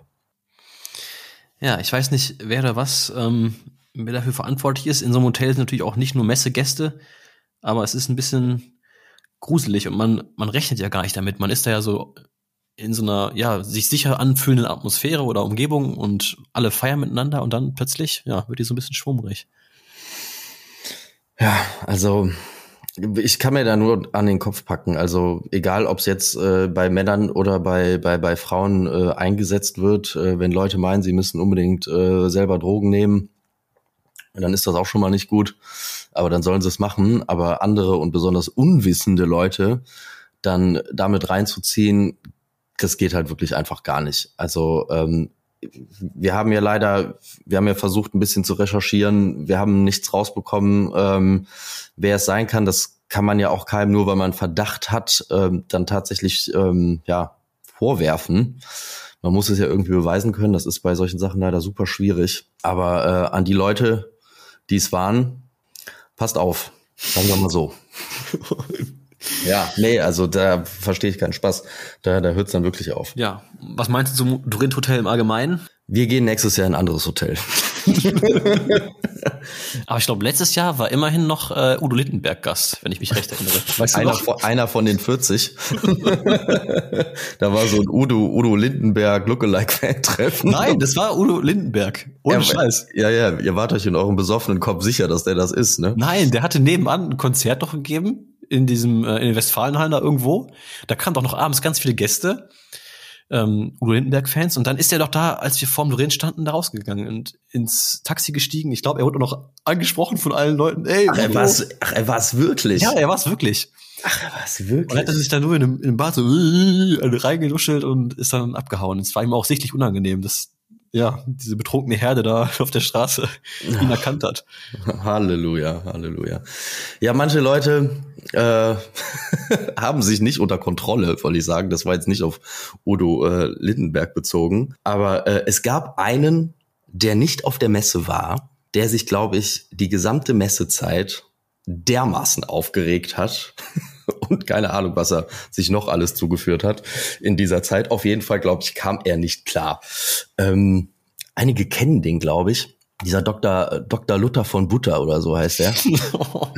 S2: Ja, ich weiß nicht, wer oder was, ähm, wer dafür verantwortlich ist. In so einem Hotel sind natürlich auch nicht nur Messegäste, aber es ist ein bisschen gruselig und man, man rechnet ja gar nicht damit. Man ist da ja so in so einer, ja, sich sicher anfühlenden Atmosphäre oder Umgebung und alle feiern miteinander und dann plötzlich, ja, wird die so ein bisschen schwummrig.
S3: Ja, also ich kann mir da nur an den Kopf packen. Also egal, ob es jetzt äh, bei Männern oder bei bei bei Frauen äh, eingesetzt wird, äh, wenn Leute meinen, sie müssen unbedingt äh, selber Drogen nehmen, dann ist das auch schon mal nicht gut. Aber dann sollen sie es machen. Aber andere und besonders unwissende Leute dann damit reinzuziehen, das geht halt wirklich einfach gar nicht. Also ähm, wir haben ja leider, wir haben ja versucht, ein bisschen zu recherchieren. Wir haben nichts rausbekommen, ähm, wer es sein kann. Das kann man ja auch keinem, nur weil man Verdacht hat, ähm, dann tatsächlich ähm, ja vorwerfen. Man muss es ja irgendwie beweisen können. Das ist bei solchen Sachen leider super schwierig. Aber äh, an die Leute, die es waren, passt auf. Sagen wir mal so. ja, nee, also da verstehe ich keinen Spaß. Da, da hört es dann wirklich auf.
S2: Ja, was meinst du zum Dorint Hotel im Allgemeinen?
S3: Wir gehen nächstes Jahr in ein anderes Hotel.
S2: Aber ich glaube, letztes Jahr war immerhin noch äh, Udo Lindenberg Gast, wenn ich mich recht erinnere. Weißt du
S3: einer, von, einer von den 40. da war so ein Udo, Udo Lindenberg Lookalike-Fan-Treffen.
S2: Nein, das war Udo Lindenberg. Ohne
S3: ja,
S2: Scheiß.
S3: Ja, ja, ihr wart euch in eurem besoffenen Kopf sicher, dass der das ist, ne?
S2: Nein, der hatte nebenan ein Konzert doch gegeben in diesem äh, in den Westfalenhallen da irgendwo. Da kamen doch noch abends ganz viele Gäste, ähm, Udo Lindenberg-Fans. Und dann ist er doch da, als wir vorm Doreen standen, da rausgegangen und ins Taxi gestiegen. Ich glaube, er wurde noch angesprochen von allen Leuten. Ey,
S3: Ach, er war's, ach, er war's wirklich?
S2: Ja, er war's wirklich.
S3: Ach, er war's
S2: Und
S3: wirklich?
S2: er hat sich dann nur in einem, in einem Bad so äh, reingenuschelt und ist dann abgehauen. Es war ihm auch sichtlich unangenehm, dass ja diese betrunkene Herde da auf der Straße ihn erkannt hat.
S3: Halleluja, Halleluja. Ja, manche Leute äh, haben sich nicht unter Kontrolle, wollte ich sagen. Das war jetzt nicht auf Udo äh, Lindenberg bezogen. Aber äh, es gab einen, der nicht auf der Messe war, der sich, glaube ich, die gesamte Messezeit dermaßen aufgeregt hat. Und keine Ahnung, was er sich noch alles zugeführt hat in dieser Zeit. Auf jeden Fall, glaube ich, kam er nicht klar. Ähm, einige kennen den, glaube ich. Dieser Dr. Dr. Luther von Butter oder so heißt er.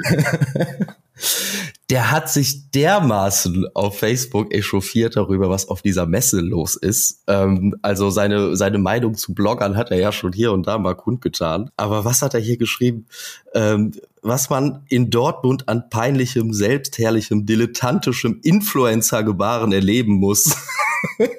S3: Der hat sich dermaßen auf Facebook echauffiert darüber, was auf dieser Messe los ist. Ähm, also seine, seine Meinung zu Bloggern hat er ja schon hier und da mal kundgetan. Aber was hat er hier geschrieben? Ähm, was man in Dortmund an peinlichem, selbstherrlichem, dilettantischem Influencer-Gebaren erleben muss.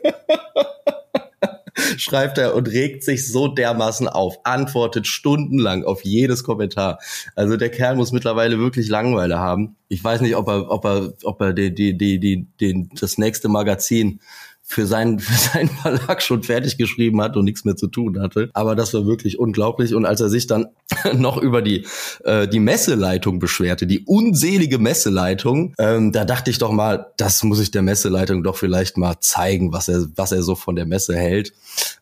S3: schreibt er und regt sich so dermaßen auf, antwortet stundenlang auf jedes Kommentar. Also der Kerl muss mittlerweile wirklich Langeweile haben. Ich weiß nicht, ob er, ob er, ob er die, die, die, die, die, das nächste Magazin für seinen, für seinen Verlag schon fertig geschrieben hat und nichts mehr zu tun hatte. Aber das war wirklich unglaublich. Und als er sich dann noch über die, äh, die Messeleitung beschwerte, die unselige Messeleitung, ähm, da dachte ich doch mal, das muss ich der Messeleitung doch vielleicht mal zeigen, was er, was er so von der Messe hält.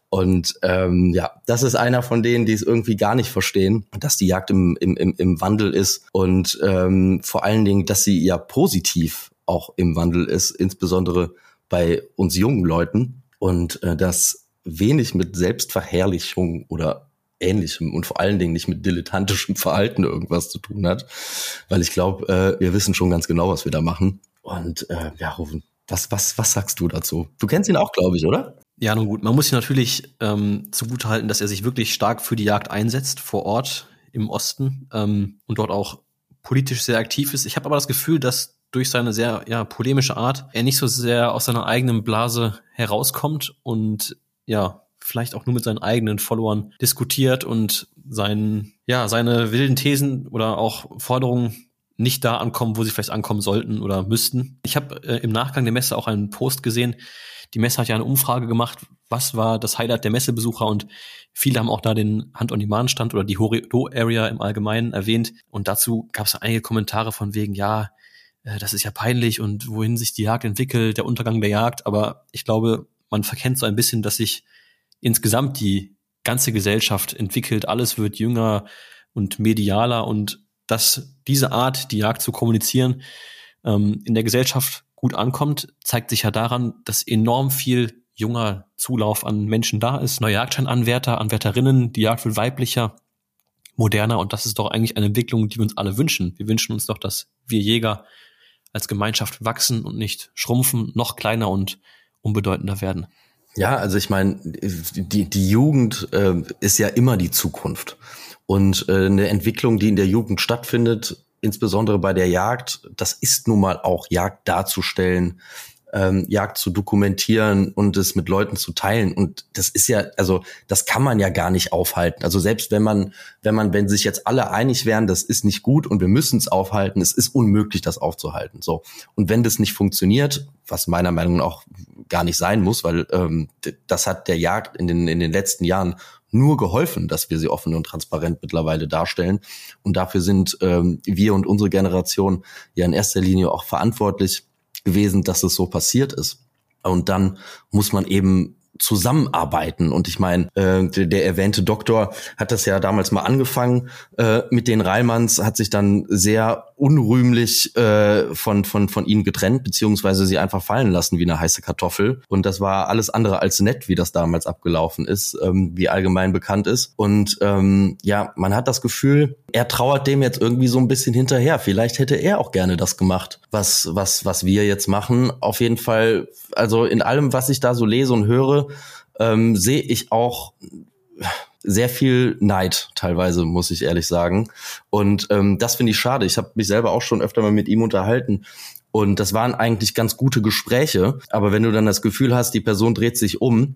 S3: Und ähm, ja, das ist einer von denen, die es irgendwie gar nicht verstehen, dass die Jagd im, im, im Wandel ist und ähm, vor allen Dingen, dass sie ja positiv auch im Wandel ist, insbesondere bei uns jungen Leuten und äh, das wenig mit Selbstverherrlichung oder ähnlichem und vor allen Dingen nicht mit dilettantischem Verhalten irgendwas zu tun hat, weil ich glaube, äh, wir wissen schon ganz genau, was wir da machen. Und äh, ja, Rufen, was, was, was sagst du dazu? Du kennst ihn auch, glaube ich, oder?
S2: Ja, nun gut. Man muss ihn natürlich ähm, zugutehalten, dass er sich wirklich stark für die Jagd einsetzt vor Ort im Osten ähm, und dort auch politisch sehr aktiv ist. Ich habe aber das Gefühl, dass durch seine sehr ja, polemische Art er nicht so sehr aus seiner eigenen Blase herauskommt und ja, vielleicht auch nur mit seinen eigenen Followern diskutiert und seinen, ja, seine wilden Thesen oder auch Forderungen nicht da ankommen, wo sie vielleicht ankommen sollten oder müssten. Ich habe äh, im Nachgang der Messe auch einen Post gesehen. Die Messe hat ja eine Umfrage gemacht, was war das Highlight der Messebesucher und viele haben auch da den Hand-on-Demand-Stand oder die Horido-Area im Allgemeinen erwähnt. Und dazu gab es einige Kommentare von wegen, ja, äh, das ist ja peinlich und wohin sich die Jagd entwickelt, der Untergang der Jagd. Aber ich glaube, man verkennt so ein bisschen, dass sich insgesamt die ganze Gesellschaft entwickelt. Alles wird jünger und medialer und dass diese Art, die Jagd zu kommunizieren, ähm, in der Gesellschaft gut ankommt, zeigt sich ja daran, dass enorm viel junger Zulauf an Menschen da ist. Neue Jagdscheinanwärter, Anwärterinnen, die Jagd wird weiblicher, moderner und das ist doch eigentlich eine Entwicklung, die wir uns alle wünschen. Wir wünschen uns doch, dass wir Jäger als Gemeinschaft wachsen und nicht schrumpfen, noch kleiner und unbedeutender werden.
S3: Ja, also ich meine, die, die Jugend äh, ist ja immer die Zukunft. Und äh, eine Entwicklung, die in der Jugend stattfindet, insbesondere bei der Jagd, das ist nun mal auch Jagd darzustellen, ähm, Jagd zu dokumentieren und es mit Leuten zu teilen. Und das ist ja, also das kann man ja gar nicht aufhalten. Also selbst wenn man, wenn man, wenn sich jetzt alle einig wären, das ist nicht gut und wir müssen es aufhalten, es ist unmöglich, das aufzuhalten. So. Und wenn das nicht funktioniert, was meiner Meinung nach auch gar nicht sein muss, weil ähm, das hat der Jagd in den, in den letzten Jahren nur geholfen, dass wir sie offen und transparent mittlerweile darstellen. Und dafür sind ähm, wir und unsere Generation ja in erster Linie auch verantwortlich gewesen, dass es so passiert ist. Und dann muss man eben zusammenarbeiten. Und ich meine, äh, der, der, erwähnte Doktor hat das ja damals mal angefangen äh, mit den Reilmanns, hat sich dann sehr unrühmlich äh, von, von, von ihnen getrennt, beziehungsweise sie einfach fallen lassen wie eine heiße Kartoffel. Und das war alles andere als nett, wie das damals abgelaufen ist, ähm, wie allgemein bekannt ist. Und ähm, ja, man hat das Gefühl, er trauert dem jetzt irgendwie so ein bisschen hinterher. Vielleicht hätte er auch gerne das gemacht, was, was, was wir jetzt machen. Auf jeden Fall, also in allem, was ich da so lese und höre, ähm, sehe ich auch sehr viel Neid teilweise, muss ich ehrlich sagen. Und ähm, das finde ich schade. Ich habe mich selber auch schon öfter mal mit ihm unterhalten. Und das waren eigentlich ganz gute Gespräche. Aber wenn du dann das Gefühl hast, die Person dreht sich um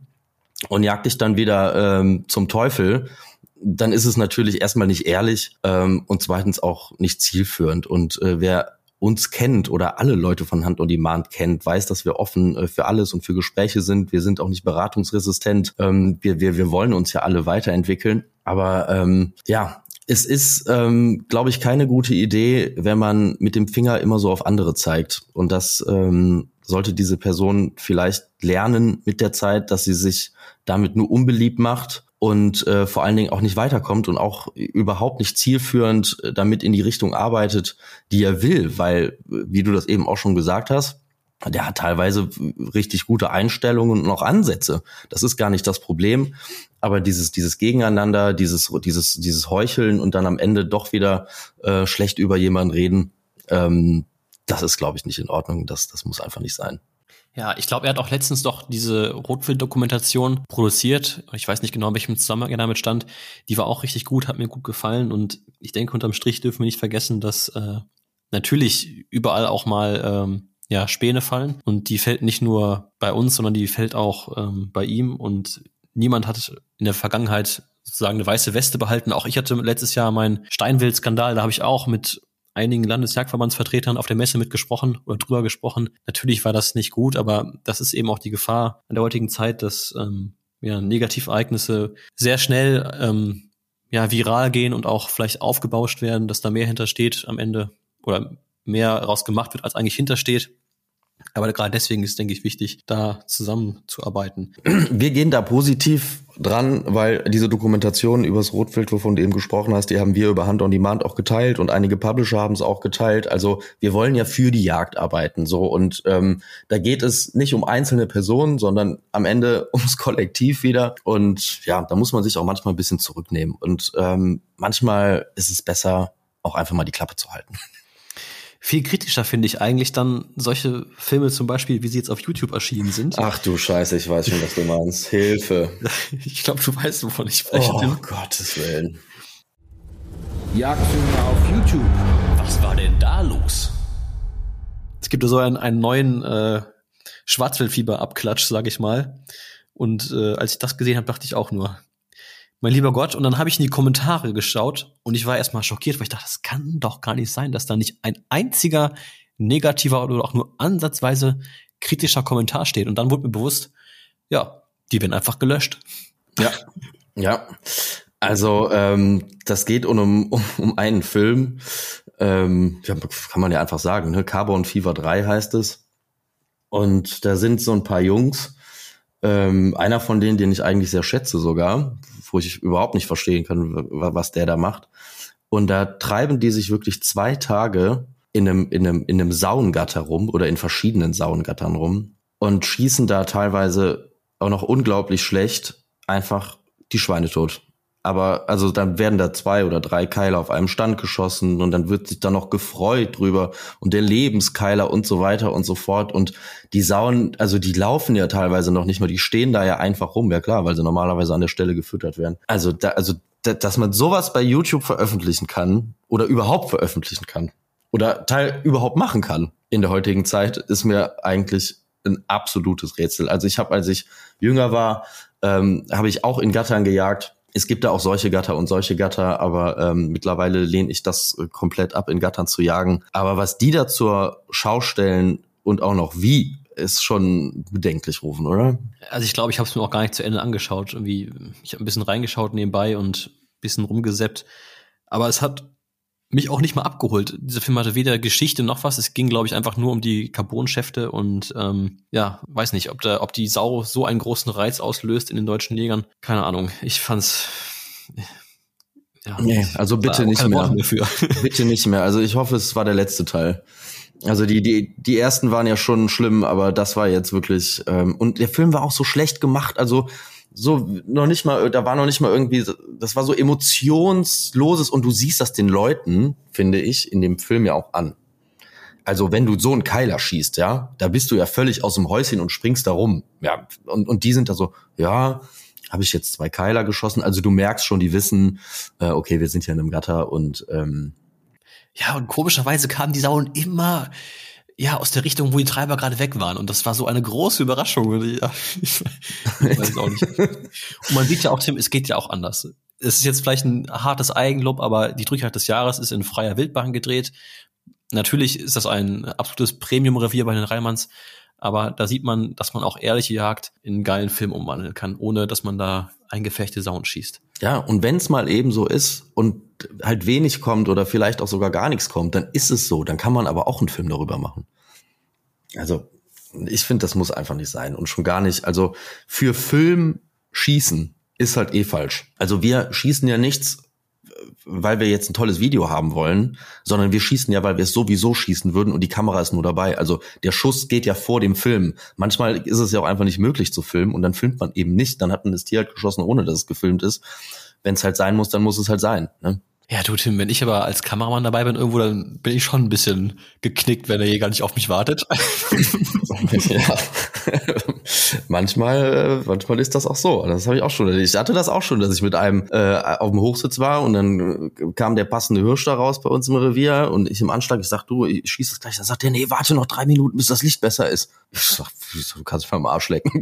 S3: und jagt dich dann wieder ähm, zum Teufel, dann ist es natürlich erstmal nicht ehrlich ähm, und zweitens auch nicht zielführend. Und äh, wer uns kennt oder alle Leute von Hand on Demand kennt, weiß, dass wir offen äh, für alles und für Gespräche sind. Wir sind auch nicht beratungsresistent. Ähm, wir, wir, wir wollen uns ja alle weiterentwickeln. Aber ähm, ja, es ist, ähm, glaube ich, keine gute Idee, wenn man mit dem Finger immer so auf andere zeigt. Und das ähm, sollte diese Person vielleicht lernen mit der Zeit, dass sie sich damit nur unbeliebt macht und äh, vor allen Dingen auch nicht weiterkommt und auch überhaupt nicht zielführend äh, damit in die Richtung arbeitet, die er will, weil, wie du das eben auch schon gesagt hast, der hat teilweise richtig gute Einstellungen und auch Ansätze. Das ist gar nicht das Problem. Aber dieses, dieses Gegeneinander, dieses, dieses, dieses Heucheln und dann am Ende doch wieder äh, schlecht über jemanden reden, ähm, das ist, glaube ich, nicht in Ordnung. Das, das muss einfach nicht sein.
S2: Ja, ich glaube, er hat auch letztens doch diese Rotwild-Dokumentation produziert. Ich weiß nicht genau, in welchem Zusammenhang er damit stand. Die war auch richtig gut, hat mir gut gefallen. Und ich denke, unterm Strich dürfen wir nicht vergessen, dass äh, natürlich überall auch mal ähm, ja, Späne fallen. Und die fällt nicht nur bei uns, sondern die fällt auch ähm, bei ihm. Und niemand hat in der Vergangenheit sozusagen eine weiße Weste behalten. Auch ich hatte letztes Jahr meinen Steinwild-Skandal, da habe ich auch mit einigen Landesjagdverbandsvertretern auf der Messe mitgesprochen oder drüber gesprochen. Natürlich war das nicht gut, aber das ist eben auch die Gefahr in der heutigen Zeit, dass ähm, ja, Negativereignisse sehr schnell ähm, ja, viral gehen und auch vielleicht aufgebauscht werden, dass da mehr hintersteht am Ende oder mehr rausgemacht wird, als eigentlich hintersteht. Aber gerade deswegen ist, denke ich, wichtig, da zusammenzuarbeiten.
S3: Wir gehen da positiv dran, weil diese Dokumentation übers Rotwild, wovon du eben gesprochen hast, die haben wir über Hand on Demand auch geteilt und einige Publisher haben es auch geteilt. Also wir wollen ja für die Jagd arbeiten, so und ähm, da geht es nicht um einzelne Personen, sondern am Ende ums Kollektiv wieder. Und ja, da muss man sich auch manchmal ein bisschen zurücknehmen und ähm, manchmal ist es besser, auch einfach mal die Klappe zu halten.
S2: Viel kritischer finde ich eigentlich dann solche Filme zum Beispiel, wie sie jetzt auf YouTube erschienen sind.
S3: Ach du Scheiße, ich weiß schon, was du meinst. Hilfe.
S2: Ich glaube, du weißt, wovon ich spreche.
S3: Oh, Gottes Willen.
S6: Jagdfilme auf YouTube.
S2: Was war denn da los? Es gibt so einen, einen neuen äh, Schwarzwildfieber-Abklatsch, sag ich mal. Und äh, als ich das gesehen habe, dachte ich auch nur, mein lieber Gott. Und dann habe ich in die Kommentare geschaut und ich war erstmal schockiert, weil ich dachte, das kann doch gar nicht sein, dass da nicht ein einziger negativer oder auch nur ansatzweise kritischer Kommentar steht. Und dann wurde mir bewusst, ja, die werden einfach gelöscht.
S3: Ja, ja. Also ähm, das geht um, um, um einen Film, ähm, kann man ja einfach sagen, ne? Carbon Fever 3 heißt es. Und da sind so ein paar Jungs, ähm, einer von denen, den ich eigentlich sehr schätze sogar, wo ich überhaupt nicht verstehen kann, was der da macht. Und da treiben die sich wirklich zwei Tage in einem, in einem, in einem Saungatter rum oder in verschiedenen Saungattern rum und schießen da teilweise auch noch unglaublich schlecht einfach die Schweine tot. Aber also dann werden da zwei oder drei Keiler auf einem Stand geschossen und dann wird sich da noch gefreut drüber und der Lebenskeiler und so weiter und so fort. Und die Sauen, also die laufen ja teilweise noch nicht mal, die stehen da ja einfach rum, ja klar, weil sie normalerweise an der Stelle gefüttert werden. Also da, also da, dass man sowas bei YouTube veröffentlichen kann oder überhaupt veröffentlichen kann oder Teil überhaupt machen kann in der heutigen Zeit, ist mir eigentlich ein absolutes Rätsel. Also ich habe, als ich jünger war, ähm, habe ich auch in Gattern gejagt es gibt da auch solche Gatter und solche Gatter, aber ähm, mittlerweile lehne ich das äh, komplett ab, in Gattern zu jagen. Aber was die da zur Schau stellen und auch noch wie, ist schon bedenklich rufen, oder?
S2: Also ich glaube, ich habe es mir auch gar nicht zu Ende angeschaut. Irgendwie, ich habe ein bisschen reingeschaut nebenbei und ein bisschen rumgeseppt. Aber es hat mich auch nicht mal abgeholt. Dieser Film hatte weder Geschichte noch was. Es ging, glaube ich, einfach nur um die Carbonschäfte und ähm, ja, weiß nicht, ob da, ob die Sau so einen großen Reiz auslöst in den deutschen Jägern. Keine Ahnung. Ich fand's.
S3: Ja, nee, also bitte nicht mehr.
S2: mehr
S3: bitte nicht mehr. Also ich hoffe, es war der letzte Teil. Also die, die, die ersten waren ja schon schlimm, aber das war jetzt wirklich. Ähm, und der Film war auch so schlecht gemacht. Also so noch nicht mal, da war noch nicht mal irgendwie, das war so emotionsloses und du siehst das den Leuten, finde ich, in dem Film ja auch an. Also wenn du so einen Keiler schießt, ja, da bist du ja völlig aus dem Häuschen und springst da rum. Ja, und, und die sind da so, ja, habe ich jetzt zwei Keiler geschossen. Also du merkst schon, die wissen, äh, okay, wir sind hier in einem Gatter und ähm,
S2: ja, und komischerweise kamen die Sauen immer ja, aus der Richtung, wo die Treiber gerade weg waren. Und das war so eine große Überraschung. Ja, ich, weiß auch nicht. Und man sieht ja auch, Tim, es geht ja auch anders. Es ist jetzt vielleicht ein hartes Eigenlob, aber die Drückjagd des Jahres ist in freier Wildbahn gedreht. Natürlich ist das ein absolutes Premium-Revier bei den Reimanns, aber da sieht man, dass man auch ehrliche Jagd in einen geilen Film umwandeln kann, ohne dass man da eingefechte Sauen schießt.
S3: Ja, und wenn es mal eben so ist und halt wenig kommt oder vielleicht auch sogar gar nichts kommt, dann ist es so. Dann kann man aber auch einen Film darüber machen. Also, ich finde, das muss einfach nicht sein. Und schon gar nicht. Also, für Film schießen ist halt eh falsch. Also, wir schießen ja nichts, weil wir jetzt ein tolles Video haben wollen, sondern wir schießen ja, weil wir es sowieso schießen würden und die Kamera ist nur dabei. Also der Schuss geht ja vor dem Film. Manchmal ist es ja auch einfach nicht möglich zu filmen und dann filmt man eben nicht. Dann hat man das Tier halt geschossen, ohne dass es gefilmt ist wenn es halt sein muss, dann muss es halt sein. Ne?
S2: Ja, du Tim, wenn ich aber als Kameramann dabei bin irgendwo, dann bin ich schon ein bisschen geknickt, wenn der Jäger nicht auf mich wartet.
S3: ja. manchmal, äh, manchmal ist das auch so. Das habe ich auch schon. Ich hatte das auch schon, dass ich mit einem äh, auf dem Hochsitz war und dann äh, kam der passende Hirsch da raus bei uns im Revier und ich im Anschlag, ich sag, du, ich schieß das gleich. Dann sagt der, nee, warte noch drei Minuten, bis das Licht besser ist. Ich sag, du kannst mich am Arsch lecken.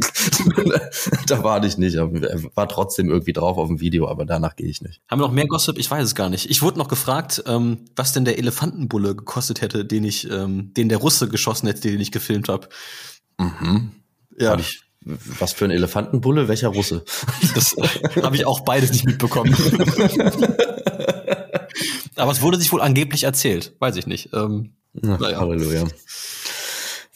S3: da warte ich nicht. Er war trotzdem irgendwie drauf auf dem Video, aber danach gehe ich nicht.
S2: Haben wir noch mehr Gossip? Ich weiß es gar nicht. Ich wurde noch gefragt, ähm, was denn der Elefantenbulle gekostet hätte, den ich, ähm, den der Russe geschossen hätte, den ich gefilmt habe.
S3: Mhm.
S2: Ja.
S3: Hab ich, was für ein Elefantenbulle? Welcher Russe?
S2: Das habe ich auch beides nicht mitbekommen. Aber es wurde sich wohl angeblich erzählt. Weiß ich nicht. Ähm,
S3: Ach,
S2: naja.
S3: Halleluja.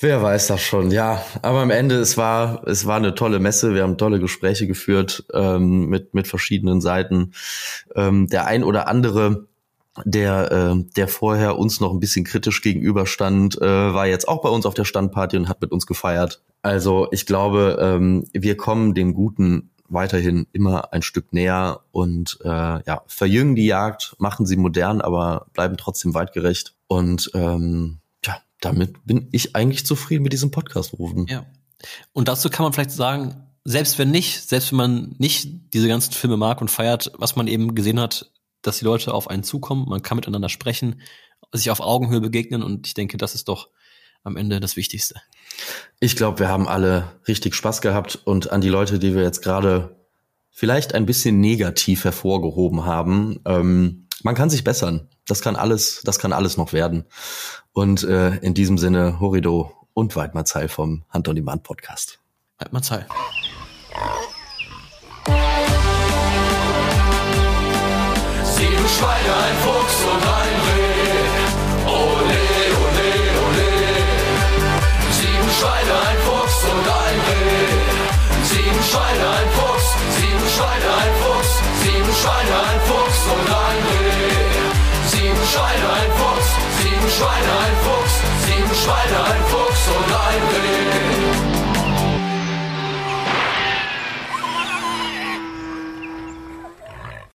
S3: Wer weiß das schon, ja. Aber am Ende, es war, es war eine tolle Messe. Wir haben tolle Gespräche geführt ähm, mit, mit verschiedenen Seiten. Ähm, der ein oder andere, der, äh, der vorher uns noch ein bisschen kritisch gegenüberstand, äh, war jetzt auch bei uns auf der Standparty und hat mit uns gefeiert. Also ich glaube, ähm, wir kommen dem Guten weiterhin immer ein Stück näher und äh, ja, verjüngen die Jagd, machen sie modern, aber bleiben trotzdem weitgerecht. Und ähm, damit bin ich eigentlich zufrieden mit diesem Podcast rufen.
S2: Ja. Und dazu kann man vielleicht sagen, selbst wenn nicht, selbst wenn man nicht diese ganzen Filme mag und feiert, was man eben gesehen hat, dass die Leute auf einen zukommen, man kann miteinander sprechen, sich auf Augenhöhe begegnen und ich denke, das ist doch am Ende das Wichtigste.
S3: Ich glaube, wir haben alle richtig Spaß gehabt und an die Leute, die wir jetzt gerade vielleicht ein bisschen negativ hervorgehoben haben, ähm, man kann sich bessern. Das kann alles, das kann alles noch werden. Und äh, in diesem Sinne, Horido und Weidmannsheil vom Hand on Demand Podcast.
S2: Weidmannsheil.
S1: Sieben Schweine, ein Schweine, ein Fuchs, sieben Schweine, ein Fuchs, und ein Reh.